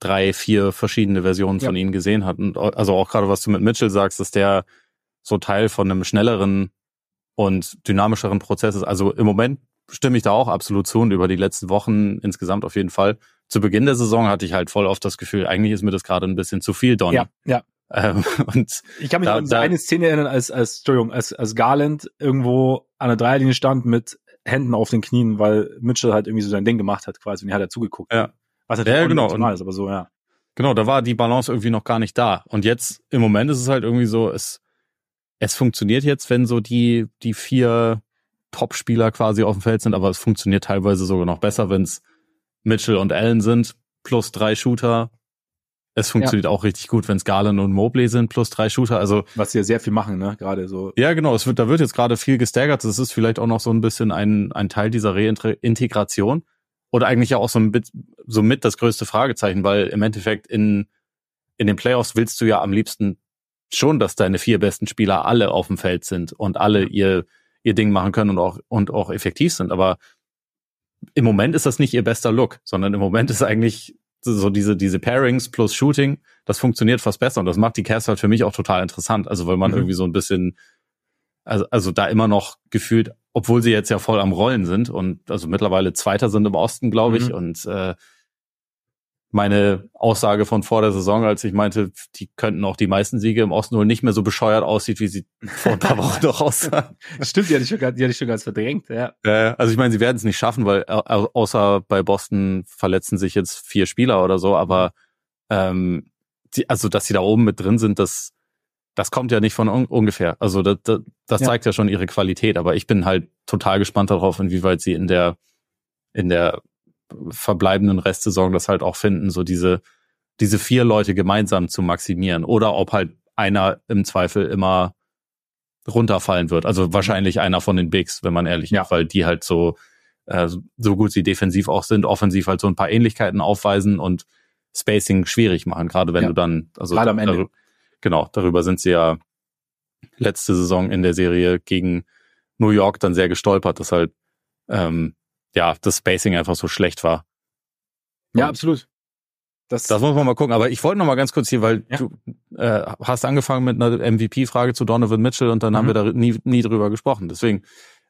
drei, vier verschiedene Versionen ja. von ihnen gesehen hat. Und also auch gerade, was du mit Mitchell sagst, dass der so Teil von einem schnelleren und dynamischeren Prozess ist. Also im Moment stimme ich da auch absolut zu und über die letzten Wochen insgesamt auf jeden Fall. Zu Beginn der Saison hatte ich halt voll oft das Gefühl, eigentlich ist mir das gerade ein bisschen zu viel, Donny. Ja, ja. Ähm, und ich kann mich da, an so eine Szene erinnern, als, als, Entschuldigung, als, als Garland irgendwo an der Dreierlinie stand mit Händen auf den Knien, weil Mitchell halt irgendwie so sein Ding gemacht hat quasi und er hat zugeguckt. Ja. Was natürlich ja, genau. optimal ist, aber so, ja. Genau, da war die Balance irgendwie noch gar nicht da. Und jetzt, im Moment ist es halt irgendwie so, es, es funktioniert jetzt, wenn so die, die vier Top-Spieler quasi auf dem Feld sind, aber es funktioniert teilweise sogar noch besser, wenn es Mitchell und Allen sind, plus drei Shooter, es funktioniert ja. auch richtig gut, wenn es Garland und Mobley sind, plus drei Shooter. Also was sie ja sehr viel machen, ne? Gerade so. Ja, genau. Es wird, da wird jetzt gerade viel gestaggert. Das ist vielleicht auch noch so ein bisschen ein, ein Teil dieser Reintegration. Oder eigentlich ja auch so, ein, so mit das größte Fragezeichen, weil im Endeffekt in, in den Playoffs willst du ja am liebsten schon, dass deine vier besten Spieler alle auf dem Feld sind und alle ihr, ihr Ding machen können und auch, und auch effektiv sind. Aber im Moment ist das nicht ihr bester Look, sondern im Moment ist eigentlich so diese, diese Pairings plus Shooting, das funktioniert fast besser und das macht die Cast halt für mich auch total interessant. Also weil man mhm. irgendwie so ein bisschen, also, also da immer noch gefühlt obwohl sie jetzt ja voll am Rollen sind und also mittlerweile Zweiter sind im Osten, glaube ich. Mhm. Und äh, meine Aussage von vor der Saison, als ich meinte, die könnten auch die meisten Siege im Osten holen, nicht mehr so bescheuert aussieht, wie sie vor ein paar Wochen noch aussahen. Stimmt, die hatte ich schon, ganz, die hatte ich schon ganz verdrängt, ja. Äh, also ich meine, sie werden es nicht schaffen, weil außer bei Boston verletzen sich jetzt vier Spieler oder so, aber ähm, die, also dass sie da oben mit drin sind, das das kommt ja nicht von un ungefähr. Also das, das, das ja. zeigt ja schon ihre Qualität, aber ich bin halt total gespannt darauf, inwieweit sie in der in der verbleibenden Restsaison das halt auch finden, so diese, diese vier Leute gemeinsam zu maximieren oder ob halt einer im Zweifel immer runterfallen wird. Also wahrscheinlich einer von den Bigs, wenn man ehrlich ja. ist, weil die halt so, äh, so gut sie defensiv auch sind, offensiv halt so ein paar Ähnlichkeiten aufweisen und Spacing schwierig machen, gerade wenn ja. du dann, also gerade am Ende. Darüber, genau, darüber sind sie ja letzte Saison in der Serie gegen New York dann sehr gestolpert, dass halt ähm, ja, das Spacing einfach so schlecht war. Ja, absolut. Das, das muss man mal gucken. Aber ich wollte noch mal ganz kurz hier, weil ja. du äh, hast angefangen mit einer MVP-Frage zu Donovan Mitchell und dann mhm. haben wir da nie, nie drüber gesprochen. Deswegen,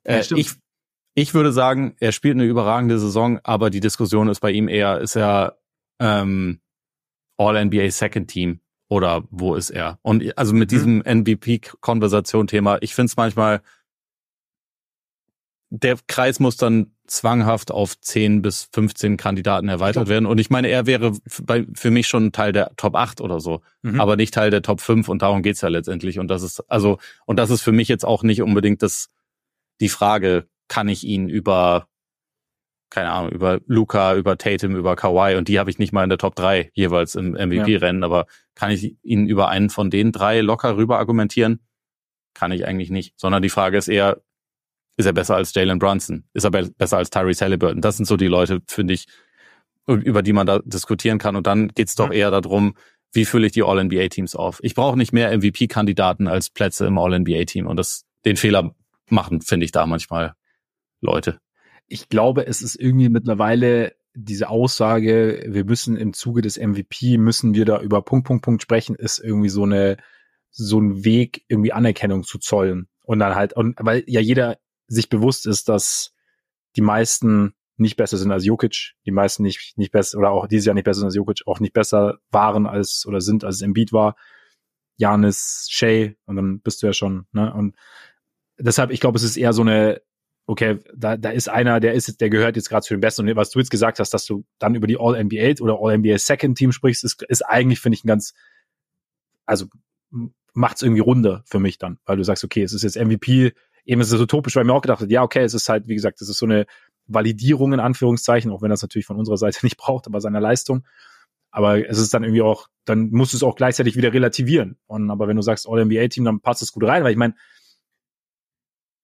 äh, ja, ich, ich würde sagen, er spielt eine überragende Saison, aber die Diskussion ist bei ihm eher, ist er ähm, All-NBA Second Team oder wo ist er? Und also mit mhm. diesem MVP-Konversation-Thema, ich finde es manchmal der Kreis muss dann zwanghaft auf 10 bis 15 Kandidaten erweitert werden. Und ich meine, er wäre bei, für mich schon Teil der Top 8 oder so, mhm. aber nicht Teil der Top 5 und darum geht's ja letztendlich. Und das ist, also, und das ist für mich jetzt auch nicht unbedingt das, die Frage, kann ich ihn über, keine Ahnung, über Luca, über Tatum, über Kawhi und die habe ich nicht mal in der Top 3 jeweils im MVP-Rennen, ja. aber kann ich ihn über einen von den drei locker rüber argumentieren? Kann ich eigentlich nicht, sondern die Frage ist eher, ist er besser als Jalen Brunson? Ist er be besser als Tyrese Halliburton? Das sind so die Leute, finde ich, über die man da diskutieren kann. Und dann geht's doch eher darum, wie fülle ich die All-NBA-Teams auf? Ich brauche nicht mehr MVP-Kandidaten als Plätze im All-NBA-Team. Und das, den Fehler machen, finde ich da manchmal Leute. Ich glaube, es ist irgendwie mittlerweile diese Aussage, wir müssen im Zuge des MVP, müssen wir da über Punkt, Punkt, Punkt sprechen, ist irgendwie so eine, so ein Weg, irgendwie Anerkennung zu zollen. Und dann halt, und weil ja jeder sich bewusst ist, dass die meisten nicht besser sind als Jokic, die meisten nicht, nicht besser, oder auch dieses Jahr nicht besser sind als Jokic, auch nicht besser waren als, oder sind, als es Embiid war. Janis, Shay, und dann bist du ja schon, ne, und deshalb, ich glaube, es ist eher so eine, okay, da, da ist einer, der ist, der gehört jetzt gerade zu den Besten. Und was du jetzt gesagt hast, dass du dann über die All-NBA oder All-NBA Second Team sprichst, ist, ist eigentlich, finde ich, ein ganz, also macht's irgendwie runder für mich dann, weil du sagst, okay, es ist jetzt MVP, eben ist es utopisch, weil ich mir auch gedacht habe, ja, okay, es ist halt, wie gesagt, es ist so eine Validierung in Anführungszeichen, auch wenn das natürlich von unserer Seite nicht braucht, aber seiner Leistung. Aber es ist dann irgendwie auch, dann musst du es auch gleichzeitig wieder relativieren. Und aber wenn du sagst All-NBA-Team, dann passt es gut rein, weil ich meine,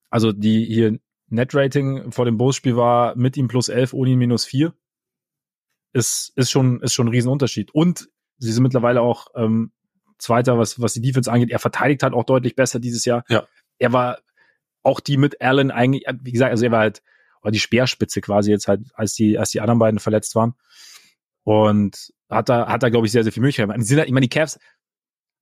also die hier Net-Rating vor dem Bulls-Spiel war mit ihm plus 11, ohne ihn minus 4. Ist, ist schon, ist schon ein Riesenunterschied. Und sie sind mittlerweile auch ähm, Zweiter, was, was die Defense angeht. Er verteidigt halt auch deutlich besser dieses Jahr. Ja. Er war auch die mit Allen eigentlich, äh, wie gesagt, also er war halt, war die Speerspitze quasi jetzt halt, als die, als die anderen beiden verletzt waren. Und hat da, hat da, glaube ich, sehr, sehr viel Möglichkeiten. Ich meine, die Cavs,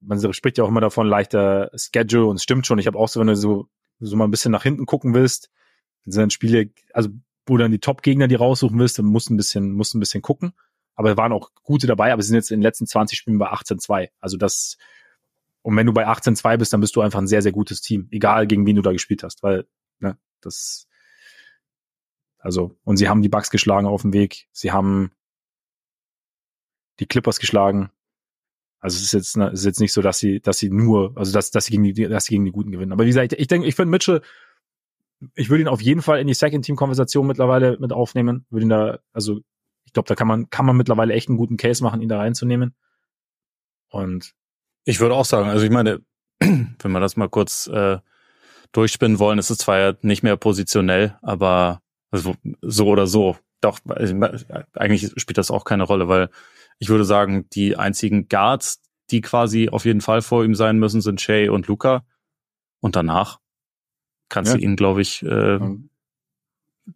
man spricht ja auch immer davon, leichter Schedule und es stimmt schon. Ich habe auch so, wenn du so, so mal ein bisschen nach hinten gucken willst, sind dann Spiele, also wo dann die Top-Gegner, die raussuchen willst, dann musst du ein bisschen, musst ein bisschen gucken. Aber waren auch gute dabei, aber sind jetzt in den letzten 20 Spielen bei 18-2. Also das, und wenn du bei 18-2 bist, dann bist du einfach ein sehr, sehr gutes Team. Egal, gegen wen du da gespielt hast, weil, ne, das, also, und sie haben die Bugs geschlagen auf dem Weg. Sie haben die Clippers geschlagen. Also es ist jetzt, ne, es ist jetzt nicht so, dass sie, dass sie nur, also dass, dass sie gegen die, dass sie gegen die Guten gewinnen. Aber wie gesagt, ich denke, ich finde Mitchell, ich würde ihn auf jeden Fall in die Second-Team-Konversation mittlerweile mit aufnehmen. Würde ihn da, also ich glaube, da kann man, kann man mittlerweile echt einen guten Case machen, ihn da reinzunehmen. Und ich würde auch sagen, also ich meine, wenn wir das mal kurz äh, durchspinnen wollen, ist es zwar ja nicht mehr positionell, aber also so oder so, doch, also eigentlich spielt das auch keine Rolle, weil ich würde sagen, die einzigen Guards, die quasi auf jeden Fall vor ihm sein müssen, sind Shay und Luca. Und danach kannst ja. du ihn, glaube ich, äh,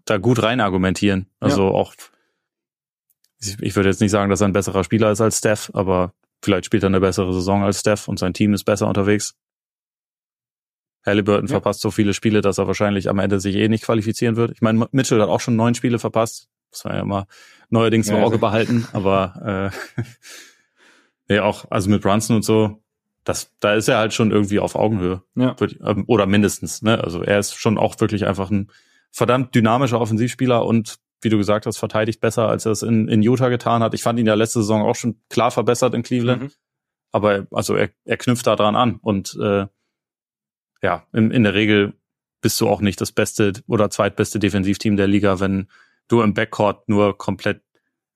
da gut rein argumentieren. Also ja. auch, ich würde jetzt nicht sagen, dass er ein besserer Spieler ist als Steph, aber Vielleicht spielt er eine bessere Saison als Steph und sein Team ist besser unterwegs. Halliburton ja. verpasst so viele Spiele, dass er wahrscheinlich am Ende sich eh nicht qualifizieren wird. Ich meine, Mitchell hat auch schon neun Spiele verpasst. Das war ja immer neuerdings im ja, Auge also. behalten, aber äh, ja auch, also mit Brunson und so, das, da ist er halt schon irgendwie auf Augenhöhe. Ja. Ähm, oder mindestens, ne? Also er ist schon auch wirklich einfach ein verdammt dynamischer Offensivspieler und wie du gesagt hast, verteidigt besser, als er es in, in Utah getan hat. Ich fand ihn ja letzte Saison auch schon klar verbessert in Cleveland. Mhm. Aber also er, er knüpft da dran an. Und äh, ja, in, in der Regel bist du auch nicht das beste oder zweitbeste Defensivteam der Liga, wenn du im Backcourt nur komplett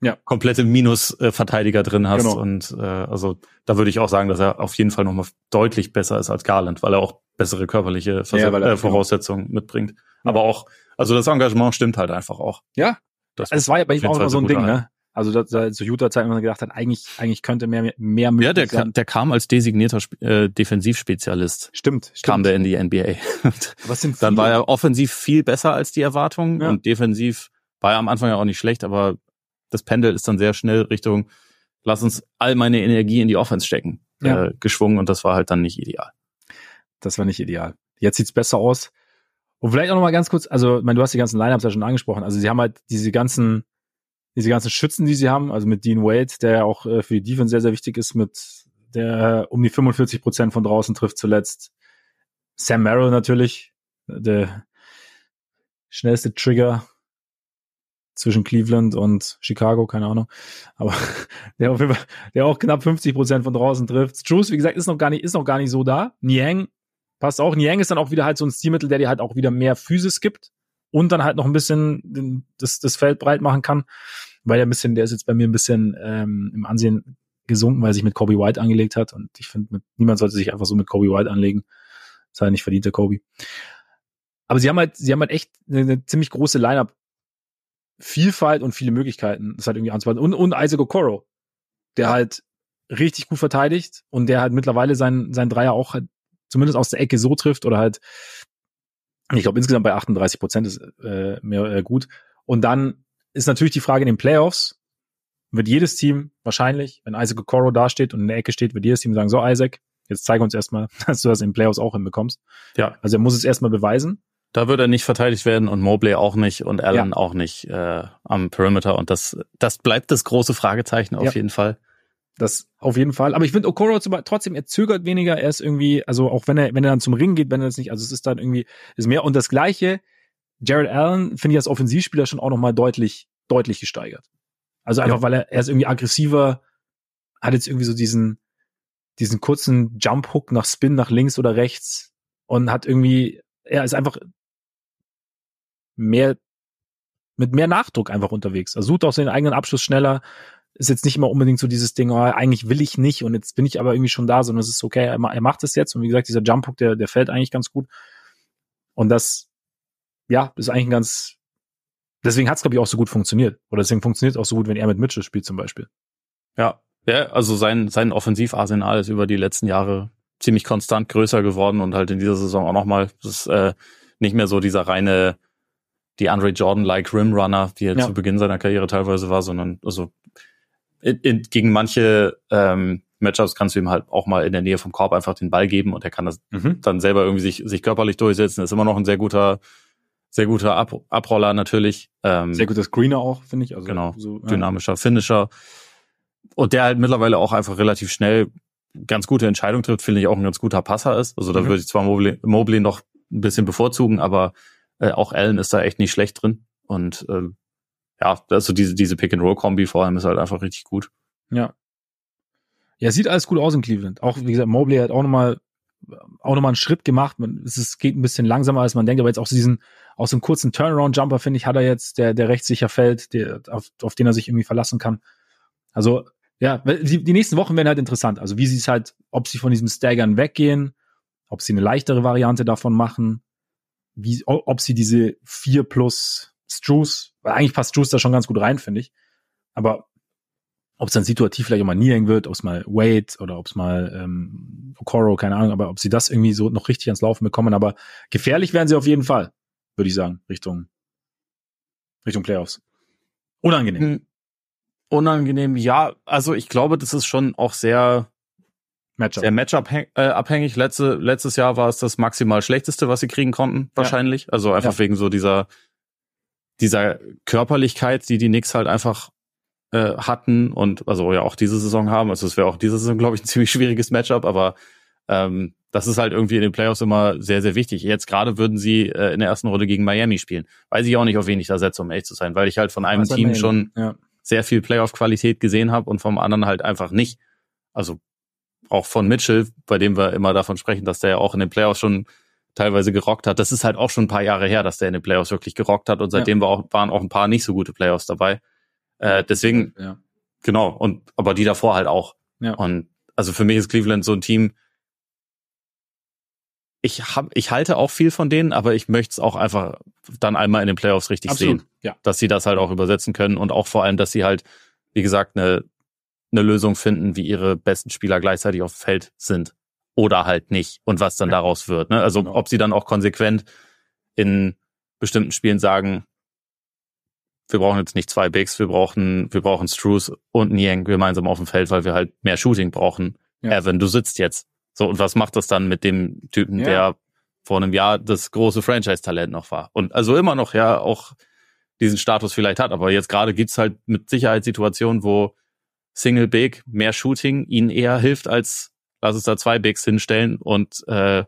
ja. komplette Minus-Verteidiger drin hast. Genau. Und äh, also da würde ich auch sagen, dass er auf jeden Fall nochmal deutlich besser ist als Garland, weil er auch bessere körperliche Vers ja, er, äh, Voraussetzungen genau. mitbringt. Aber auch, also das Engagement stimmt halt einfach auch. Ja. Das also es war ja bei ihm auch immer so ein Ding, ne? Also da, da zu Utah-Zeiten man gedacht hat, eigentlich, eigentlich könnte mehr, mehr möglich Ja, der, sein. der kam als designierter äh, Defensivspezialist. Stimmt, stimmt. Kam der in die NBA. Was sind Dann war er offensiv viel besser als die Erwartungen ja. und defensiv war er am Anfang ja auch nicht schlecht, aber das Pendel ist dann sehr schnell Richtung, lass uns all meine Energie in die Offense stecken, ja. äh, geschwungen und das war halt dann nicht ideal. Das war nicht ideal. Jetzt sieht's besser aus. Und vielleicht auch noch mal ganz kurz, also, ich meine, du hast die ganzen Lineups ja schon angesprochen. Also, sie haben halt diese ganzen diese ganzen Schützen, die sie haben, also mit Dean Wade, der ja auch äh, für die Defense sehr, sehr wichtig ist, mit der um die 45 Prozent von draußen trifft zuletzt. Sam Merrill natürlich, der schnellste Trigger zwischen Cleveland und Chicago, keine Ahnung. Aber der, auf jeden Fall, der auch knapp 50 Prozent von draußen trifft. Struce, wie gesagt, ist noch gar nicht, ist noch gar nicht so da. Niang passt auch. Niang ist dann auch wieder halt so ein Stilmittel, der dir halt auch wieder mehr Physis gibt und dann halt noch ein bisschen das, das Feld breit machen kann, weil er ein bisschen, der ist jetzt bei mir ein bisschen ähm, im Ansehen gesunken, weil er sich mit Kobe White angelegt hat und ich finde, niemand sollte sich einfach so mit Kobe White anlegen. Das hat er nicht verdient, der Kobe. Aber sie haben halt, sie haben halt echt eine, eine ziemlich große Lineup Vielfalt und viele Möglichkeiten, das halt irgendwie anzupassen. Und, und Isaac Okoro, der halt richtig gut verteidigt und der halt mittlerweile sein, sein Dreier auch halt zumindest aus der Ecke so trifft oder halt ich glaube, insgesamt bei 38 Prozent ist äh, mehr äh, gut. Und dann ist natürlich die Frage in den Playoffs, wird jedes Team wahrscheinlich, wenn Isaac Okoro dasteht und in der Ecke steht, wird jedes Team sagen, so Isaac, jetzt zeige uns erstmal, dass du das in den Playoffs auch hinbekommst. Ja. Also er muss es erstmal beweisen. Da wird er nicht verteidigt werden und Mobley auch nicht und Allen ja. auch nicht äh, am Perimeter. Und das, das bleibt das große Fragezeichen auf ja. jeden Fall. Das auf jeden Fall. Aber ich finde Okoro trotzdem, er zögert weniger. Er ist irgendwie, also auch wenn er, wenn er dann zum Ring geht, wenn er das nicht, also es ist dann irgendwie, ist mehr. Und das Gleiche, Jared Allen finde ich als Offensivspieler schon auch nochmal deutlich, deutlich gesteigert. Also einfach, ja. weil er, er ist irgendwie aggressiver, hat jetzt irgendwie so diesen, diesen kurzen Jump-Hook nach Spin nach links oder rechts und hat irgendwie, er ist einfach mehr, mit mehr Nachdruck einfach unterwegs. Er sucht auch seinen eigenen Abschluss schneller, ist jetzt nicht immer unbedingt so dieses Ding, oh, eigentlich will ich nicht und jetzt bin ich aber irgendwie schon da, sondern es ist okay, er, er macht es jetzt und wie gesagt, dieser Jump Hook, der, der fällt eigentlich ganz gut und das, ja, ist eigentlich ein ganz, deswegen hat es glaube ich auch so gut funktioniert oder deswegen funktioniert es auch so gut, wenn er mit Mitchell spielt zum Beispiel. Ja, ja, also sein, sein Offensivarsenal ist über die letzten Jahre ziemlich konstant größer geworden und halt in dieser Saison auch nochmal, das ist äh, nicht mehr so dieser reine, die Andre Jordan-like Rimrunner, die er ja. zu Beginn seiner Karriere teilweise war, sondern also in, in, gegen manche ähm, Matchups kannst du ihm halt auch mal in der Nähe vom Korb einfach den Ball geben und er kann das mhm. dann selber irgendwie sich, sich körperlich durchsetzen. Ist immer noch ein sehr guter, sehr guter Ab Abroller natürlich. Ähm, sehr guter Screener auch, finde ich. Also genau, so, ja. dynamischer Finisher. Und der halt mittlerweile auch einfach relativ schnell ganz gute Entscheidungen trifft, finde ich auch ein ganz guter Passer ist. Also da mhm. würde ich zwar Mobley, Mobley noch ein bisschen bevorzugen, aber äh, auch Allen ist da echt nicht schlecht drin. Und ähm, ja, also diese, diese Pick-and-Roll-Kombi vor allem ist halt einfach richtig gut. Ja. Ja, sieht alles gut aus in Cleveland. Auch, wie gesagt, Mobley hat auch nochmal auch nochmal einen Schritt gemacht. Es ist, geht ein bisschen langsamer, als man denkt, aber jetzt auch diesen, auch so einen kurzen Turnaround-Jumper, finde ich, hat er jetzt, der, der recht fällt, der, auf, auf den er sich irgendwie verlassen kann. Also, ja, die, die nächsten Wochen werden halt interessant. Also, wie sie es halt, ob sie von diesem Staggern weggehen, ob sie eine leichtere Variante davon machen, wie, ob sie diese 4 plus Struce, weil eigentlich passt Struce da schon ganz gut rein, finde ich. Aber ob es dann situativ vielleicht auch mal Niang wird, ob es mal Wade oder ob es mal ähm, Okoro, keine Ahnung, aber ob sie das irgendwie so noch richtig ans Laufen bekommen. Aber gefährlich werden sie auf jeden Fall, würde ich sagen, Richtung, Richtung Playoffs. Unangenehm. Hm. Unangenehm, ja. Also ich glaube, das ist schon auch sehr Matchup. sehr Matchup-abhängig. Äh, Letzte, letztes Jahr war es das maximal schlechteste, was sie kriegen konnten, wahrscheinlich. Ja. Also einfach ja. wegen so dieser, dieser Körperlichkeit, die die Knicks halt einfach äh, hatten und also ja auch diese Saison haben. Also es wäre auch diese Saison, glaube ich, ein ziemlich schwieriges Matchup, aber ähm, das ist halt irgendwie in den Playoffs immer sehr, sehr wichtig. Jetzt gerade würden sie äh, in der ersten Runde gegen Miami spielen. Weiß ich auch nicht, auf wen ich da setze, um ehrlich zu sein, weil ich halt von einem Team schon ja. sehr viel Playoff-Qualität gesehen habe und vom anderen halt einfach nicht. Also auch von Mitchell, bei dem wir immer davon sprechen, dass der ja auch in den Playoffs schon teilweise gerockt hat. Das ist halt auch schon ein paar Jahre her, dass der in den Playoffs wirklich gerockt hat und seitdem ja. war auch, waren auch ein paar nicht so gute Playoffs dabei. Äh, deswegen, ja. genau, und aber die davor halt auch. Ja. Und also für mich ist Cleveland so ein Team, ich hab, ich halte auch viel von denen, aber ich möchte es auch einfach dann einmal in den Playoffs richtig Absolut, sehen, ja. dass sie das halt auch übersetzen können und auch vor allem, dass sie halt, wie gesagt, eine eine Lösung finden, wie ihre besten Spieler gleichzeitig auf dem Feld sind oder halt nicht und was dann daraus wird. Ne? Also genau. ob sie dann auch konsequent in bestimmten Spielen sagen, wir brauchen jetzt nicht zwei Bigs, wir brauchen wir brauchen Struce und Niang gemeinsam auf dem Feld, weil wir halt mehr Shooting brauchen. Ja. Evan, du sitzt jetzt so, und was macht das dann mit dem Typen, ja. der vor einem Jahr das große Franchise-Talent noch war? Und also immer noch ja auch diesen Status vielleicht hat, aber jetzt gerade gibt's halt mit Sicherheit Situationen, wo Single Big mehr Shooting ihnen eher hilft, als lass es da zwei Bigs hinstellen und äh,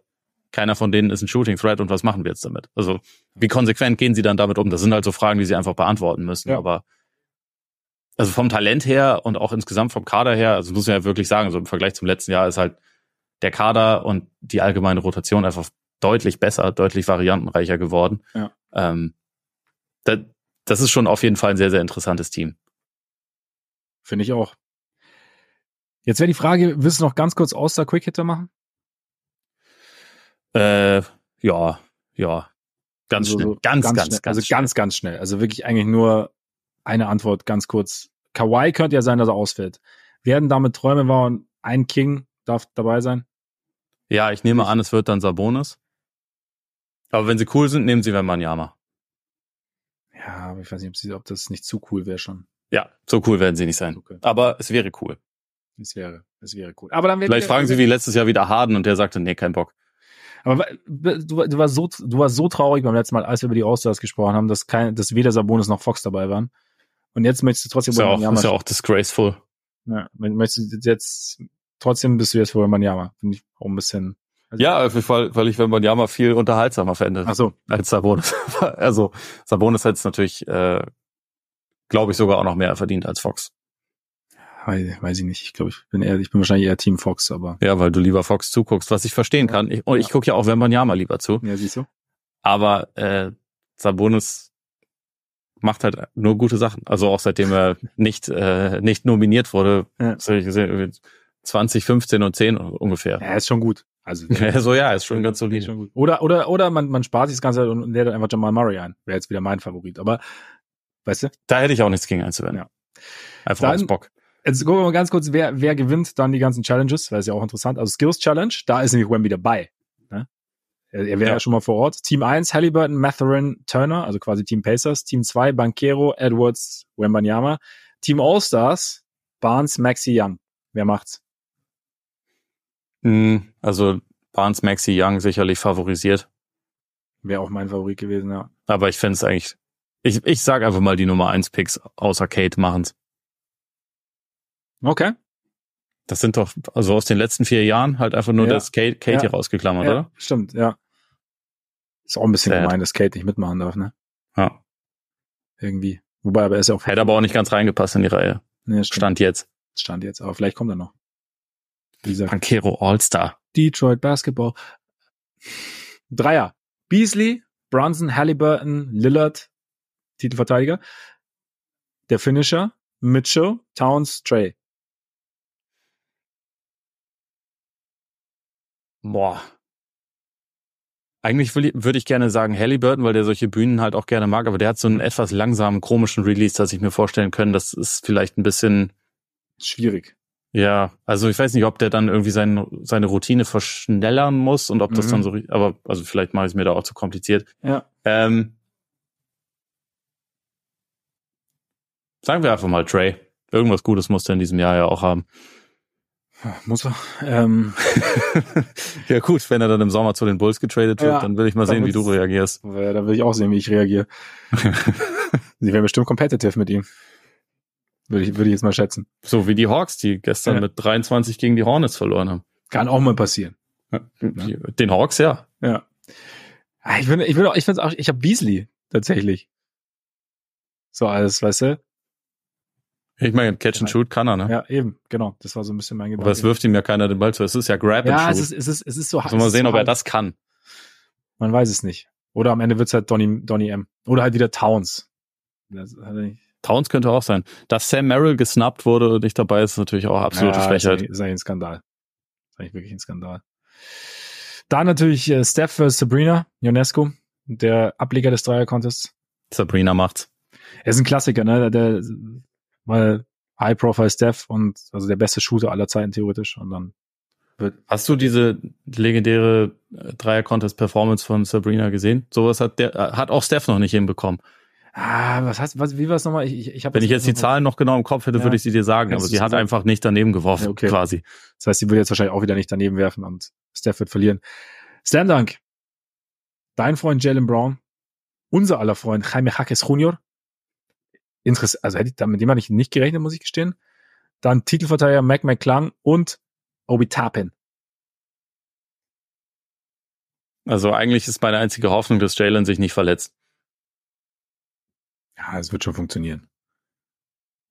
keiner von denen ist ein Shooting Threat und was machen wir jetzt damit? Also wie konsequent gehen sie dann damit um? Das sind halt so Fragen, die sie einfach beantworten müssen. Ja. Aber also vom Talent her und auch insgesamt vom Kader her, also muss man ja wirklich sagen, so im Vergleich zum letzten Jahr ist halt der Kader und die allgemeine Rotation einfach deutlich besser, deutlich variantenreicher geworden. Ja. Ähm, das, das ist schon auf jeden Fall ein sehr, sehr interessantes Team. Finde ich auch. Jetzt wäre die Frage, willst du noch ganz kurz Auster Quick Hitter machen? Äh, ja, ja. Ganz also, schnell. Ganz, ganz, ganz, schnell. Ganz also schnell. ganz, ganz schnell. Also wirklich eigentlich nur eine Antwort ganz kurz. Kawhi könnte ja sein, dass er ausfällt. Werden damit Träume wahr und ein King darf dabei sein? Ja, ich nehme an, es wird dann Sabonis. Aber wenn sie cool sind, nehmen sie Wembanyama. Ja, aber ich weiß nicht, ob, sie, ob das nicht zu cool wäre schon. Ja, so cool werden sie nicht sein. Okay. Aber es wäre cool. Es wäre, es wäre cool. Aber dann Vielleicht fragen sie wie letztes Jahr wieder Harden und der sagte, nee, kein Bock. Aber du, du warst so, du warst so traurig beim letzten Mal, als wir über die All-Stars gesprochen haben, dass kein, dass weder Sabonis noch Fox dabei waren. Und jetzt möchtest du trotzdem ist ja auch, ist ja auch disgraceful. Ja, möchtest du jetzt trotzdem bist du jetzt für Wembanyama. Finde ich auch ein bisschen. Also ja, weil, weil ich Wembanyama viel unterhaltsamer fände. Ach so. Als Sabonis. also Sabonis hat es natürlich, äh, glaube ich, sogar auch noch mehr verdient als Fox. Weiß, weiß ich nicht. Ich glaube, ich bin eher, ich bin wahrscheinlich eher Team Fox, aber. Ja, weil du lieber Fox zuguckst, was ich verstehen kann. Ich, und ich gucke ja auch Wembanyama lieber zu. Ja, siehst du. Aber äh, Sabonis macht halt nur gute Sachen. Also auch seitdem er nicht äh, nicht nominiert wurde, ja. 2015 und 10 ungefähr. Ja, ist schon gut. Also ja, so ja, ist schon ganz solide. Schon. Oder oder oder man man spart sich das ganze und lädt einfach Jamal Murray ein. Wäre jetzt wieder mein Favorit, aber weißt du? Da hätte ich auch nichts gegen einzuwenden. Ja. Einfach dann, aus Bock. Jetzt gucken wir mal ganz kurz, wer wer gewinnt dann die ganzen Challenges, weil es ja auch interessant. Also Skills Challenge, da ist nämlich Wemby dabei. Ne? Er, er wäre ja. ja. schon mal vor Ort. Team 1, Halliburton, Matherin, Turner, also quasi Team Pacers. Team 2, Banquero, Edwards, Wembanyama. Team All-Stars, Barnes, Maxi Young. Wer macht's? Hm, also Barnes Maxi Young sicherlich favorisiert. Wäre auch mein Favorit gewesen, ja. Aber ich fände es eigentlich, ich, ich sag einfach mal die Nummer 1 Picks außer Kate machen's. Okay. Das sind doch, also aus den letzten vier Jahren halt einfach nur ja. das Kate, Kate ja. hier rausgeklammert, ja, oder? Stimmt, ja. Ist auch ein bisschen Sad. gemein, dass Kate nicht mitmachen darf, ne? Ja. Irgendwie. Wobei, aber er ist ja auch. Hätte aber auch nicht ganz reingepasst in die Reihe. Nee, Stand jetzt. Stand jetzt, aber vielleicht kommt er noch. Dieser Pankero All-Star. Detroit Basketball. Dreier. Beasley, Brunson, Halliburton, Lillard, Titelverteidiger. Der Finisher, Mitchell, Towns, Trey. Boah. Eigentlich würde ich gerne sagen Halliburton, weil der solche Bühnen halt auch gerne mag, aber der hat so einen etwas langsamen, komischen Release, dass ich mir vorstellen können, das ist vielleicht ein bisschen schwierig. Ja, also ich weiß nicht, ob der dann irgendwie sein, seine Routine verschnellern muss und ob das mhm. dann so, aber also vielleicht mache ich es mir da auch zu kompliziert. Ja. Ähm, sagen wir einfach mal Trey. Irgendwas Gutes muss er in diesem Jahr ja auch haben. Muss er. Ähm. ja gut, wenn er dann im Sommer zu den Bulls getradet wird, ja, dann will ich mal sehen, wie du reagierst. Ja, dann will ich auch sehen, wie ich reagiere. Sie wären bestimmt competitive mit ihm. Würde ich, würde ich jetzt mal schätzen. So wie die Hawks, die gestern ja. mit 23 gegen die Hornets verloren haben. Kann auch mal passieren. Den Hawks, ja. Ja. Ah, ich bin, ich bin auch, ich finde auch, ich habe Beasley tatsächlich. So alles, weißt du? Ich meine, Catch and Shoot kann er, ne? Ja, eben, genau. Das war so ein bisschen mein Gedanke. Aber es wirft ihm ja keiner den Ball zu. Es ist ja Grab ja, and Shoot. Ja, es ist, es ist, es ist so hart. Sollen wir sehen, ob er das kann. Man weiß es nicht. Oder am Ende wird's halt Donny, Donny M. Oder halt wieder Towns. Towns könnte auch sein. Dass Sam Merrill gesnappt wurde und nicht dabei ist, ist natürlich auch absolute ja, Frechheit. Ist eigentlich ein Skandal. Ist eigentlich wirklich ein Skandal. Da natürlich äh, Steph vs. Sabrina Ionescu, der Ableger des Dreier-Contests. Sabrina macht's. Er ist ein Klassiker, ne? Der, weil High Profile Steph und also der beste Shooter aller Zeiten theoretisch und dann wird Hast du diese legendäre äh, Dreier Contest Performance von Sabrina gesehen? Sowas hat der äh, hat auch Steph noch nicht hinbekommen. Ah, was heißt, was, wie war es nochmal? Ich, ich, hab Wenn ich jetzt die Zahlen noch genau im Kopf hätte, ja. würde ich sie dir sagen, aber sie hat sagen? einfach nicht daneben geworfen, ja, okay. quasi. Das heißt, sie würde jetzt wahrscheinlich auch wieder nicht daneben werfen und Steph wird verlieren. Slam Dunk. Dein Freund Jalen Brown, unser aller Freund Jaime Jaques Jr., Interess also hätte ich, mit dem hatte ich nicht gerechnet, muss ich gestehen. Dann Titelverteidiger Mac McClung und Obi Tapin. Also eigentlich ist meine einzige Hoffnung, dass Jalen sich nicht verletzt. Ja, es wird schon funktionieren.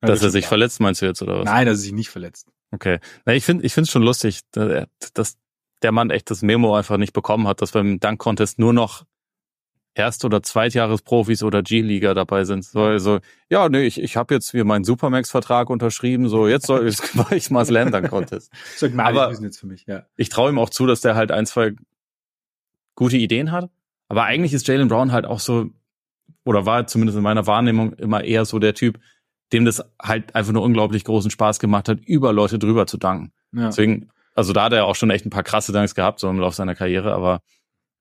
Ja, dass er sich klar. verletzt, meinst du jetzt, oder was? Nein, dass er sich nicht verletzt. Okay. Na, ich finde, ich finde es schon lustig, dass der Mann echt das Memo einfach nicht bekommen hat, dass beim Dunk-Contest nur noch Erst- oder Zweitjahresprofis oder G-Liga dabei sind. So, also, ja, nee, ich, ich habe jetzt hier meinen Supermax-Vertrag unterschrieben, so jetzt soll jetzt war ich mal Slam Dunk Contest. aber jetzt für mich, ja. Ich traue ihm auch zu, dass der halt ein, zwei gute Ideen hat. Aber eigentlich ist Jalen Brown halt auch so, oder war zumindest in meiner Wahrnehmung immer eher so der Typ, dem das halt einfach nur unglaublich großen Spaß gemacht hat, über Leute drüber zu danken. Ja. Deswegen, also da hat er auch schon echt ein paar krasse Danks gehabt, so im Laufe seiner Karriere, aber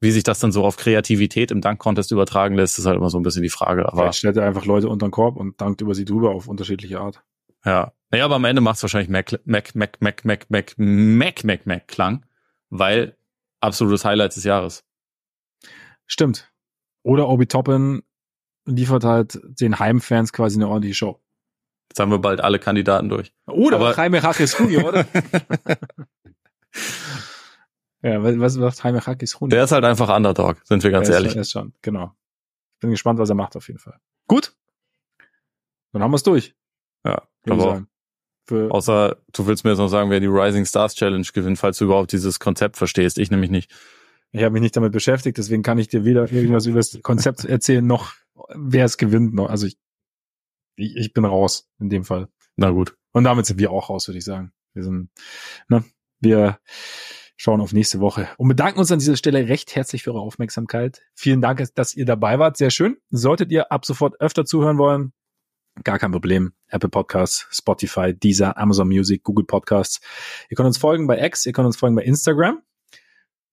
wie sich das dann so auf Kreativität im Dunk-Contest übertragen lässt, ist halt immer so ein bisschen die Frage. Aber Vielleicht stellt er einfach Leute unter den Korb und dankt über sie drüber auf unterschiedliche Art. Ja. Naja, aber am Ende macht es wahrscheinlich Mac, Mac, Mac, Mac, Mac, Mac, Mac, Mac, Mac Klang, weil absolutes Highlight des Jahres. Stimmt. Oder Obi Toppin liefert halt den Heimfans quasi eine ordentliche Show. Jetzt haben wir bald alle Kandidaten durch. Oder Jaime Hackes oder? Ja, was macht Jaime Hakis Hund? Der ist halt einfach Underdog, sind wir ganz er ehrlich. Ist, er ist schon, genau. Ich bin gespannt, was er macht auf jeden Fall. Gut. Dann haben wir es durch. Ja, aber außer du willst mir jetzt noch sagen, wer die Rising Stars Challenge gewinnt, falls du überhaupt dieses Konzept verstehst. Ich nämlich nicht. Ich habe mich nicht damit beschäftigt, deswegen kann ich dir weder irgendwas über das Konzept erzählen, noch wer es gewinnt. Noch. Also ich, ich, ich bin raus in dem Fall. Na gut. Und damit sind wir auch raus, würde ich sagen. Wir sind, ne, wir schauen auf nächste Woche und bedanken uns an dieser Stelle recht herzlich für eure Aufmerksamkeit. Vielen Dank, dass ihr dabei wart. Sehr schön. Solltet ihr ab sofort öfter zuhören wollen, gar kein Problem. Apple Podcasts, Spotify, Deezer, Amazon Music, Google Podcasts. Ihr könnt uns folgen bei X, ihr könnt uns folgen bei Instagram.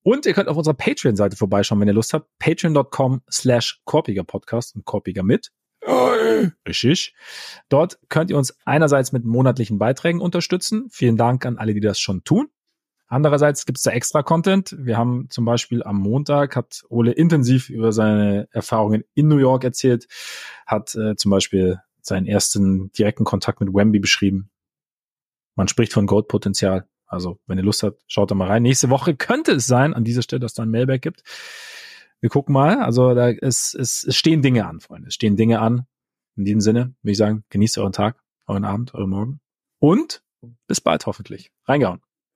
Und ihr könnt auf unserer Patreon-Seite vorbeischauen, wenn ihr Lust habt. Patreon.com slash Korpiger Podcast und Korpiger mit. Richtig. Dort könnt ihr uns einerseits mit monatlichen Beiträgen unterstützen. Vielen Dank an alle, die das schon tun. Andererseits gibt es da extra Content. Wir haben zum Beispiel am Montag hat Ole intensiv über seine Erfahrungen in New York erzählt, hat äh, zum Beispiel seinen ersten direkten Kontakt mit Wemby beschrieben. Man spricht von Goldpotenzial. Also, wenn ihr Lust habt, schaut da mal rein. Nächste Woche könnte es sein, an dieser Stelle, dass da ein Mailback gibt. Wir gucken mal. Also, da ist, es, es stehen Dinge an, Freunde. Es stehen Dinge an. In diesem Sinne würde ich sagen, genießt euren Tag, euren Abend, euren Morgen. Und bis bald hoffentlich. Reingehauen.